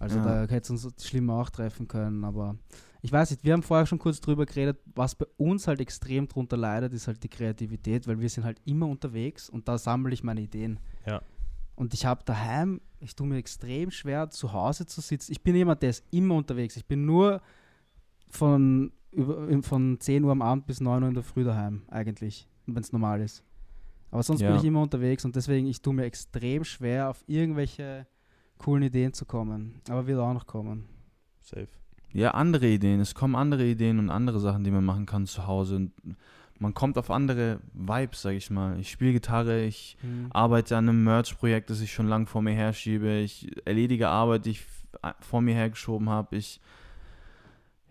Also Ja. da hätte es uns schlimmer auch treffen können, aber ich weiß nicht, wir haben vorher schon kurz drüber geredet, was bei uns halt extrem drunter leidet, ist halt die Kreativität, weil wir sind halt immer unterwegs und da sammle ich meine Ideen. Ja. Und ich habe daheim, ich tue mir extrem schwer, zu Hause zu sitzen. Ich bin jemand, der ist immer unterwegs. Ich bin nur von, über, von 10 Uhr am Abend bis 9 Uhr in der Früh daheim, eigentlich, wenn es normal ist. Aber sonst bin Ja. ich immer unterwegs und deswegen, ich tue mir extrem schwer, auf irgendwelche coolen Ideen zu kommen. Aber wird auch noch kommen. Safe. Ja, andere Ideen. Es kommen andere Ideen und andere Sachen, die man machen kann zu Hause. Und man kommt auf andere Vibes, sag ich mal. Ich spiele Gitarre, ich arbeite an einem Merch-Projekt, das ich schon lang vor mir herschiebe. Ich erledige Arbeit, die ich vor mir hergeschoben habe. Ich,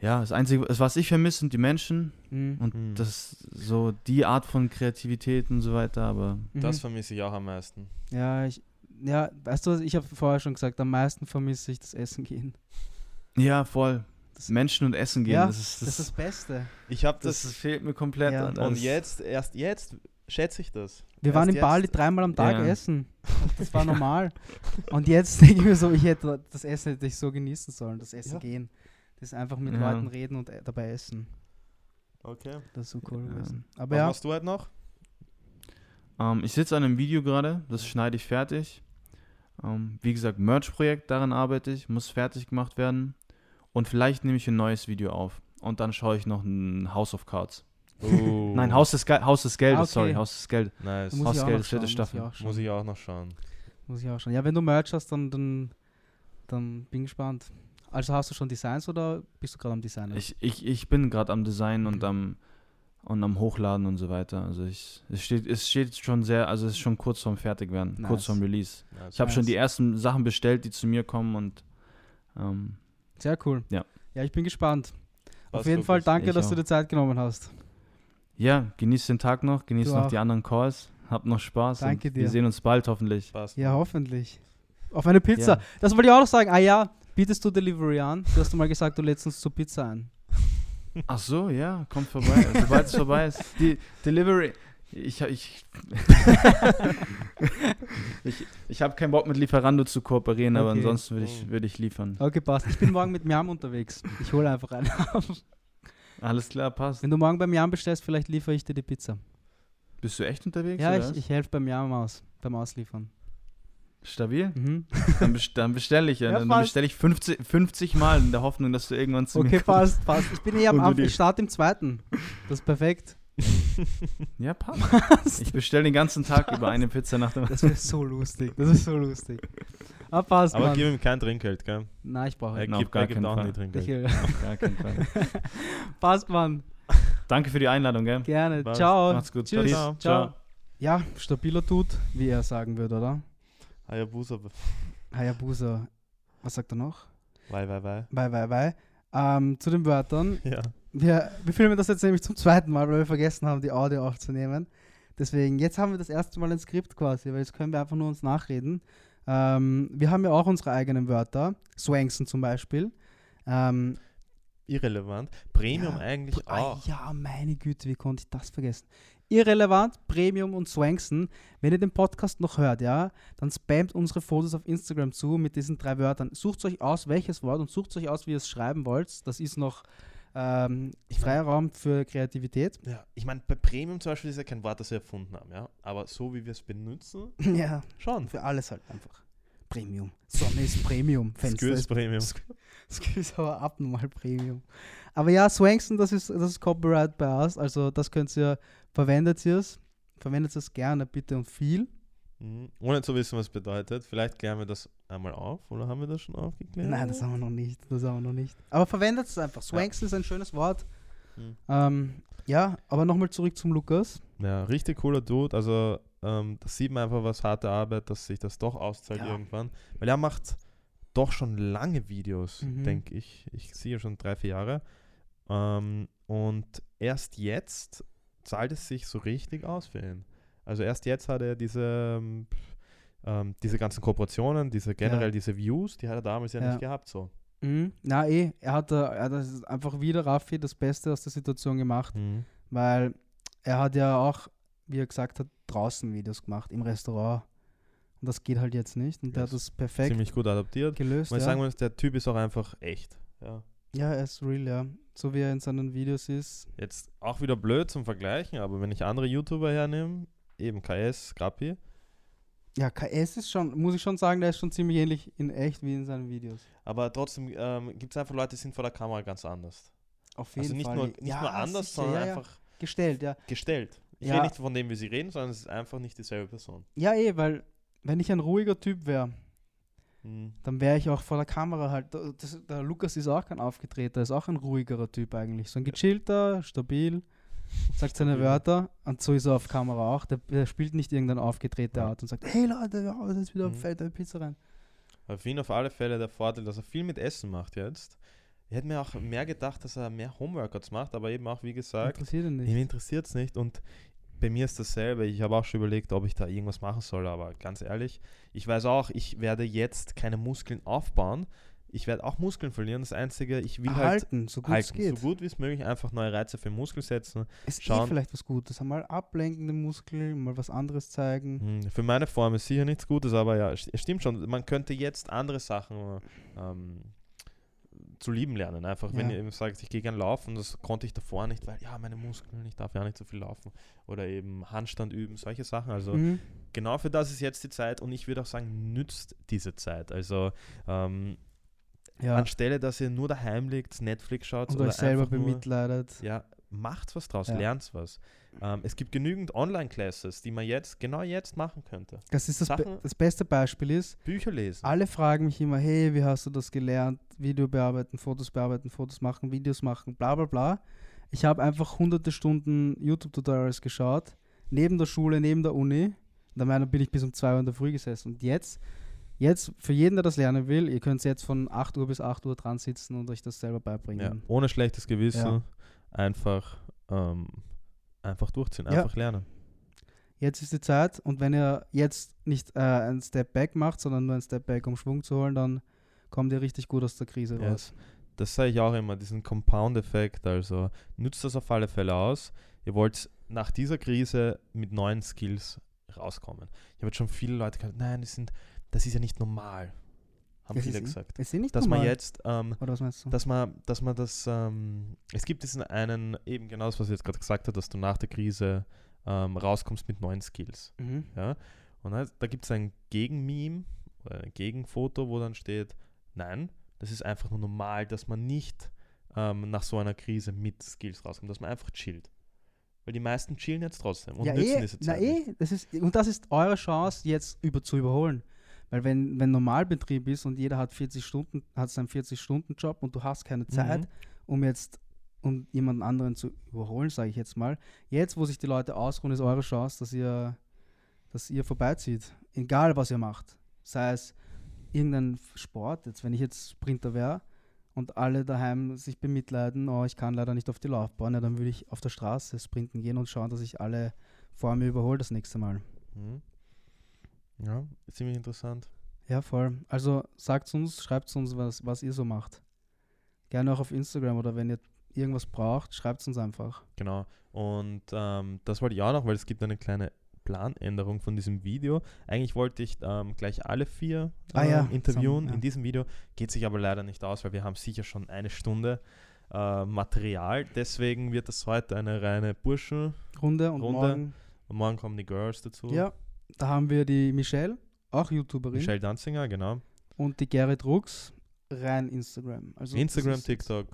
ja, das Einzige, was ich vermisse, sind die Menschen Mhm. und Mhm. das so die Art von Kreativität und so weiter. Aber Das Mhm. vermisse ich auch am meisten. Ja, ich, ja, weißt du was, ich habe vorher schon gesagt, am meisten vermisse ich das Essen gehen. ja, voll. Das- Menschen und Essen gehen, Ja, das, ist, Das das, ist das Beste. Ich habe das, das, fehlt mir komplett. Ja. und jetzt, erst jetzt schätze ich das. Wir Erst waren in jetzt- Bali dreimal am Tag Ja. essen. Das war normal. Und jetzt denke ich mir so, ich hätte das Essen hätte ich so genießen sollen, das Essen Ja. gehen. Das einfach mit Ja. Leuten reden und äh, dabei essen. Okay. Das ist so cool Ja. gewesen. Was Aber ja, machst du halt noch? Ähm, ich sitze an einem Video gerade, das schneide ich fertig. Ähm, wie gesagt, Merch-Projekt, daran arbeite ich, muss fertig gemacht werden. Und vielleicht nehme ich ein neues Video auf. Und dann schaue ich noch ein House of Cards. Oh. Nein, Haus des, Ge Haus des Geldes, Ah, okay. sorry, Haus des Geldes. Nice. muss Haus ich auch Geld, noch vierte schauen, muss ich Staffel. auch schauen. Muss ich auch noch schauen. Muss ich auch schon. Ja, wenn du Merch hast, dann, dann, dann bin gespannt. Also hast du schon Designs oder bist du gerade am Designen? Ich, ich, ich bin gerade am Design und am, und am Hochladen und so weiter. Also ich, es steht, es steht schon sehr, also es ist schon kurz vorm Fertigwerden, kurz Nice. vorm Release. Nice. Ich habe schon Nice. die ersten Sachen bestellt, die zu mir kommen und ähm, Sehr cool. Ja. Ja, ich bin gespannt. Auf Passt, jeden Fall danke, dass du auch. dir Zeit genommen hast. ja, genieß den Tag noch, genieß Du noch auch. die anderen Calls, habt noch Spaß Danke und dir. wir sehen uns bald hoffentlich. Passt. Ja, hoffentlich. Auf eine Pizza. Ja. Das wollte ich auch noch sagen. Ah ja, bietest du Delivery an? Du hast doch mal gesagt, du lädst uns zur Pizza ein. Ach so, ja, kommt vorbei, sobald es vorbei ist. Die Delivery. Ich, ich, ich, ich habe keinen Bock mit Lieferando zu kooperieren, aber Okay. ansonsten würde ich, Mhm. würd ich liefern. Okay, passt. Ich bin morgen mit Miam unterwegs. Ich hole einfach einen ab. Alles klar, passt. Wenn du morgen beim Miam bestellst, vielleicht liefere ich dir die Pizza. Bist du echt unterwegs? Ja, ich, ich helfe beim Miam aus, beim Ausliefern. Stabil? Mhm. Dann, best dann bestelle ich ja. Ja, dann bestelle ich 50, 50 Mal in der Hoffnung, dass du irgendwann zu Okay, mir kommst. passt, passt. Ich bin eh am Anfang. Ich starte im zweiten. Das ist perfekt. Ja, passt. Ich bestelle den ganzen Tag über eine Pizza nach dem Das wäre so lustig. Das ist so lustig. Ah, passt, Aber Mann. gib ihm kein Trinkgeld, gell? Nein, ich brauche Er gibt, gar er gibt keinen auch nie Trinkgeld. nicht. Auf gar keinen Fall. Passt, Mann. Danke für die Einladung, gell? Gerne. Passt. Ciao. Macht's gut. Tschüss. Ciao. Ciao. Ja, stabiler Tut, wie er sagen würde, oder? Hayabusa. Hayabusa. Was sagt er noch? Wei, wei, wei. Bye, bye, bye. Ähm, zu den Wörtern. Ja. Wir, wir filmen das jetzt nämlich zum zweiten Mal, weil wir vergessen haben, die Audio aufzunehmen. Deswegen, jetzt haben wir das erste Mal ein Skript quasi, weil jetzt können wir einfach nur uns nachreden. Ähm, wir haben ja auch unsere eigenen Wörter. Swanksen zum Beispiel. Ähm, Irrelevant. Premium Ja. eigentlich Ah, auch. ja, meine Güte, wie konnte ich das vergessen? Irrelevant, Premium und Swanksen. Wenn ihr den Podcast noch hört, ja, dann spamt unsere Fotos auf Instagram zu mit diesen drei Wörtern. Sucht euch aus, welches Wort und sucht euch aus, wie ihr es schreiben wollt. Das ist noch ähm, Ich mein- freier Raum für Kreativität. Ja, ich meine, bei Premium zum Beispiel ist ja kein Wort, das wir erfunden haben, ja. Aber so wie wir es benutzen, ja, schon. für alles halt einfach. Premium. Sonne ist Premium. Fenster ist Premium. Das ist aber abnormal Premium. Aber ja, Swanksen, das ist, das ist Copyright bei uns. Also das könnt ihr, verwendet ihr es. Verwendet es gerne, bitte und viel. Mhm. Ohne zu wissen, was es bedeutet. Vielleicht klären wir das einmal auf. Oder haben wir das schon aufgeklärt? Nein, das haben wir noch nicht. Das haben wir noch nicht. Aber verwendet es einfach. Swanksen ist ein schönes Wort. Mhm. Ähm, ja, aber nochmal zurück zum Lukas. Ja, richtig cooler Dude. Also, ähm, das sieht man einfach, was harte Arbeit, dass sich das doch auszahlt Ja. irgendwann. Weil er macht doch schon lange Videos, Mhm. denke ich. Ich sehe schon drei, vier Jahre. Ähm, und erst jetzt zahlt es sich so richtig aus für ihn. Also erst jetzt hat er diese ähm, ähm, diese ganzen Kooperationen, diese generell Ja. diese Views, die hat er damals ja, Ja. nicht gehabt. So. Mhm. Na eh, er hat, er hat einfach wieder Raffi das Beste aus der Situation gemacht, Mhm. weil er hat ja auch, wie er gesagt hat, draußen Videos gemacht, im Restaurant. Und das geht halt jetzt nicht. Und der hat Yes. das perfekt Ziemlich gut adaptiert. gelöst. Ich Ja. sagen muss, der Typ ist auch einfach echt. Ja. ja, er ist real, ja. So wie er in seinen Videos ist. Jetzt auch wieder blöd zum Vergleichen, aber wenn ich andere YouTuber hernehme, eben KS, Grappi, Ja, KS ist schon, muss ich schon sagen, der ist schon ziemlich ähnlich in echt wie in seinen Videos. aber trotzdem ähm, gibt es einfach Leute, die sind vor der Kamera ganz anders. Auf jeden Also nicht, Fall. nur, nicht ja, nur anders, sicher, sondern ja, ja. einfach gestellt, ja. gestellt. Ich rede nicht von dem, wie sie reden, sondern es ist einfach nicht dieselbe Person. Ja, eh, weil wenn ich ein ruhiger Typ wäre, Mhm. dann wäre ich auch vor der Kamera halt. da- Das, der Lukas ist auch kein Aufgetreter, ist auch ein ruhigerer Typ eigentlich. So ein gechillter, stabil, sagt seine. Wörter und so ist er auf Kamera auch. Der, der spielt nicht irgendeine aufgedrehte. Art und sagt, hey Leute, ja, da ist wieder Mhm. fällt eine Pizza rein. Für ihn auf alle Fälle der Vorteil, dass er viel mit Essen macht jetzt. Ich hätte mir auch mehr gedacht, dass er mehr Homeworkouts macht, aber eben auch, wie gesagt, Interessiert ihn nicht. interessiert es nicht und bei mir ist dasselbe. Ich habe auch schon überlegt, ob ich da irgendwas machen soll, aber ganz ehrlich, ich weiß auch, ich werde jetzt keine Muskeln aufbauen. Ich werde auch Muskeln verlieren. Das Einzige, ich will halt Halten, so gut es halten, geht. so gut wie es möglich, einfach neue Reize für den Muskel setzen. Ist eh schauen. vielleicht was Gutes. Einmal ablenkende Muskeln, mal was anderes zeigen. Hm, Für meine Form ist sicher nichts Gutes, aber ja, es stimmt schon. Man könnte jetzt andere Sachen ähm, zu lieben lernen. Einfach, wenn Ja. ihr eben sagt, ich gehe gern laufen, das konnte ich davor nicht, weil ja, meine Muskeln, ich darf ja nicht so viel laufen. Oder eben Handstand üben, solche Sachen. Also Mhm. genau für das ist jetzt die Zeit und ich würde auch sagen, nützt diese Zeit. Also ähm, Ja. anstelle, dass ihr nur daheim liegt, Netflix schaut Und oder euch selber einfach nur, bemitleidet. ja, macht was draus, Ja. lernt was. Ähm, es gibt genügend Online-Classes, die man jetzt, genau jetzt machen könnte. Das ist das, be Sachen- das beste Beispiel ist, Bücher lesen. Alle fragen mich immer, hey, wie hast du das gelernt? Video bearbeiten, Fotos bearbeiten, Fotos machen, Videos machen, bla bla bla. Ich habe einfach hunderte Stunden YouTube-Tutorials geschaut, neben der Schule, neben der Uni. Da meiner bin ich bis um 2 Uhr in der Früh gesessen. Und jetzt, jetzt, für jeden, der das lernen will, ihr könnt jetzt von 8 Uhr bis 8 Uhr dran sitzen und euch das selber Ja, beibringen. ohne schlechtes Gewissen, Ja. einfach, ähm, einfach durchziehen, Ja. einfach lernen. Jetzt ist die Zeit und wenn ihr jetzt nicht äh, einen Step Back macht, sondern nur einen Step Back, um Schwung zu holen, dann kommt ihr richtig gut aus der Krise Yes. raus. Das sage ich auch immer, diesen Compound-Effekt. Also nützt das auf alle Fälle aus. Ihr wollt nach dieser Krise mit neuen Skills rauskommen. Ich habe jetzt schon viele Leute gesagt, nein, das, sind, das ist ja nicht normal. Haben Es viele ist- gesagt. Ist nicht Dass man normal? jetzt, ähm, Oder was meinst du? dass man, dass man das, ähm, es gibt diesen einen, eben genau das, was ich jetzt gerade gesagt habe, dass du nach der Krise ähm, rauskommst mit neuen Skills. mhm. Ja? Und da, da gibt es ein Gegenmeme oder ein Gegenfoto, wo dann steht, nein, das ist einfach nur normal, dass man nicht ähm, nach so einer Krise mit Skills rauskommt, dass man einfach chillt. Weil die meisten chillen jetzt trotzdem und ja, nützen eh, diese na Zeit. nicht. eh, das ist, und das ist eure Chance, jetzt über zu überholen. Weil wenn, wenn Normalbetrieb ist und jeder hat 40 Stunden, hat seinen 40-Stunden-Job und du hast keine Zeit, Mhm. um jetzt um jemanden anderen zu überholen, sage ich jetzt mal. Jetzt, wo sich die Leute ausruhen, ist eure Chance, dass ihr, dass ihr vorbeizieht. Egal, was ihr macht. Sei es irgendein Sport, jetzt wenn ich jetzt Sprinter wäre und alle daheim sich bemitleiden, oh, ich kann leider nicht auf die Laufbahn, ja, dann würde ich auf der Straße sprinten gehen und schauen, dass ich alle vor mir überhole das nächste Mal. Mhm. Ja, ziemlich interessant. Ja, voll. Also sagt uns, schreibt uns, was, was ihr so macht. Gerne auch auf Instagram oder wenn ihr irgendwas braucht, schreibt uns einfach. Genau. Und ähm, das wollte ich auch noch, weil es gibt eine kleine Planänderung von diesem Video. Eigentlich wollte ich ähm, gleich alle vier Ah ähm, ja, interviewen zusammen, ja. in diesem Video. Geht sich aber leider nicht aus, weil wir haben sicher schon eine Stunde äh, Material. Deswegen wird das heute eine reine Burschen. Runde und Runde. morgen. Und morgen kommen die Girls dazu. Ja, da haben wir die Michelle, auch YouTuberin, Michelle Danzinger, genau. und die Gerrit Rux, rein Instagram. Also Instagram, ist- TikTok.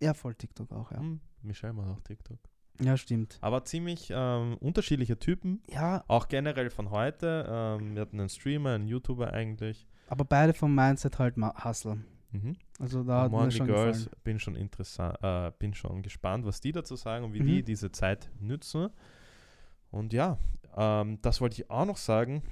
Ja, voll TikTok auch, ja. Hm, Michelle macht auch TikTok. Ja, stimmt. Aber ziemlich ähm, unterschiedliche Typen. Ja, Auch generell von heute. Ähm, wir hatten einen Streamer, einen YouTuber eigentlich. aber beide vom Mindset halt ma- Hustle. Mhm. Also da hat mir schon Girls, gefallen. bin schon interessant, äh, bin schon gespannt, was die dazu sagen und wie Mhm. die diese Zeit nützen. Und ja, ähm, das wollte ich auch noch sagen.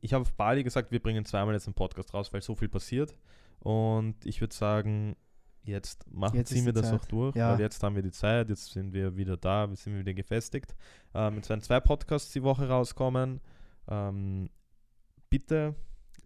Ich habe auf Bali gesagt, wir bringen zweimal jetzt einen Podcast raus, weil so viel passiert. Und ich würde sagen, jetzt machen, Jetzt ziehen wir das Zeit. auch durch, Ja. weil jetzt haben wir die Zeit, jetzt sind wir wieder da, wir sind wieder gefestigt. Ähm, es werden zwei Podcasts die Woche rauskommen. Ähm, bitte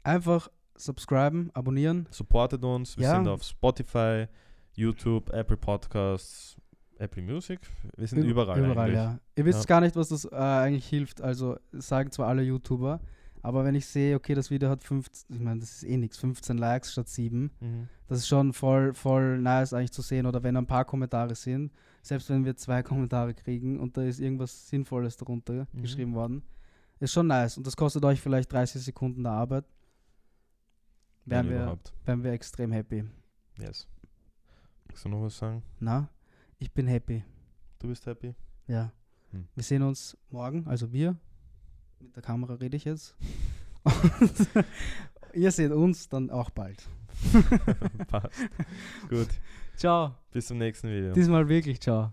Einfach subscriben, abonnieren. supportet uns. Wir Ja. sind auf Spotify, YouTube, Apple Podcasts, Apple Music. Wir sind Üb- überall, eigentlich. ja. Ihr wisst Ja. gar nicht, was das äh, eigentlich hilft. Also sagen zwar alle YouTuber, aber wenn ich sehe, okay, das Video hat 15, ich meine, das ist eh nichts, 15 Likes statt 7, Mhm. das ist schon voll, voll nice eigentlich zu sehen. Oder wenn ein paar Kommentare sind, selbst wenn wir zwei Kommentare kriegen und da ist irgendwas Sinnvolles darunter Mhm. geschrieben worden, ist schon nice. Und das kostet euch vielleicht 30 Sekunden der Arbeit. Wären Wenn wir, überhaupt. wären wir extrem happy. Yes. Magst du noch was sagen? Na, ich bin happy. Du bist happy? Ja. Hm. Wir sehen uns morgen, also wir. Mit der Kamera rede ich jetzt. Und ihr seht uns dann auch bald. Passt. Gut. Ciao. Bis zum nächsten Video. Diesmal wirklich ciao.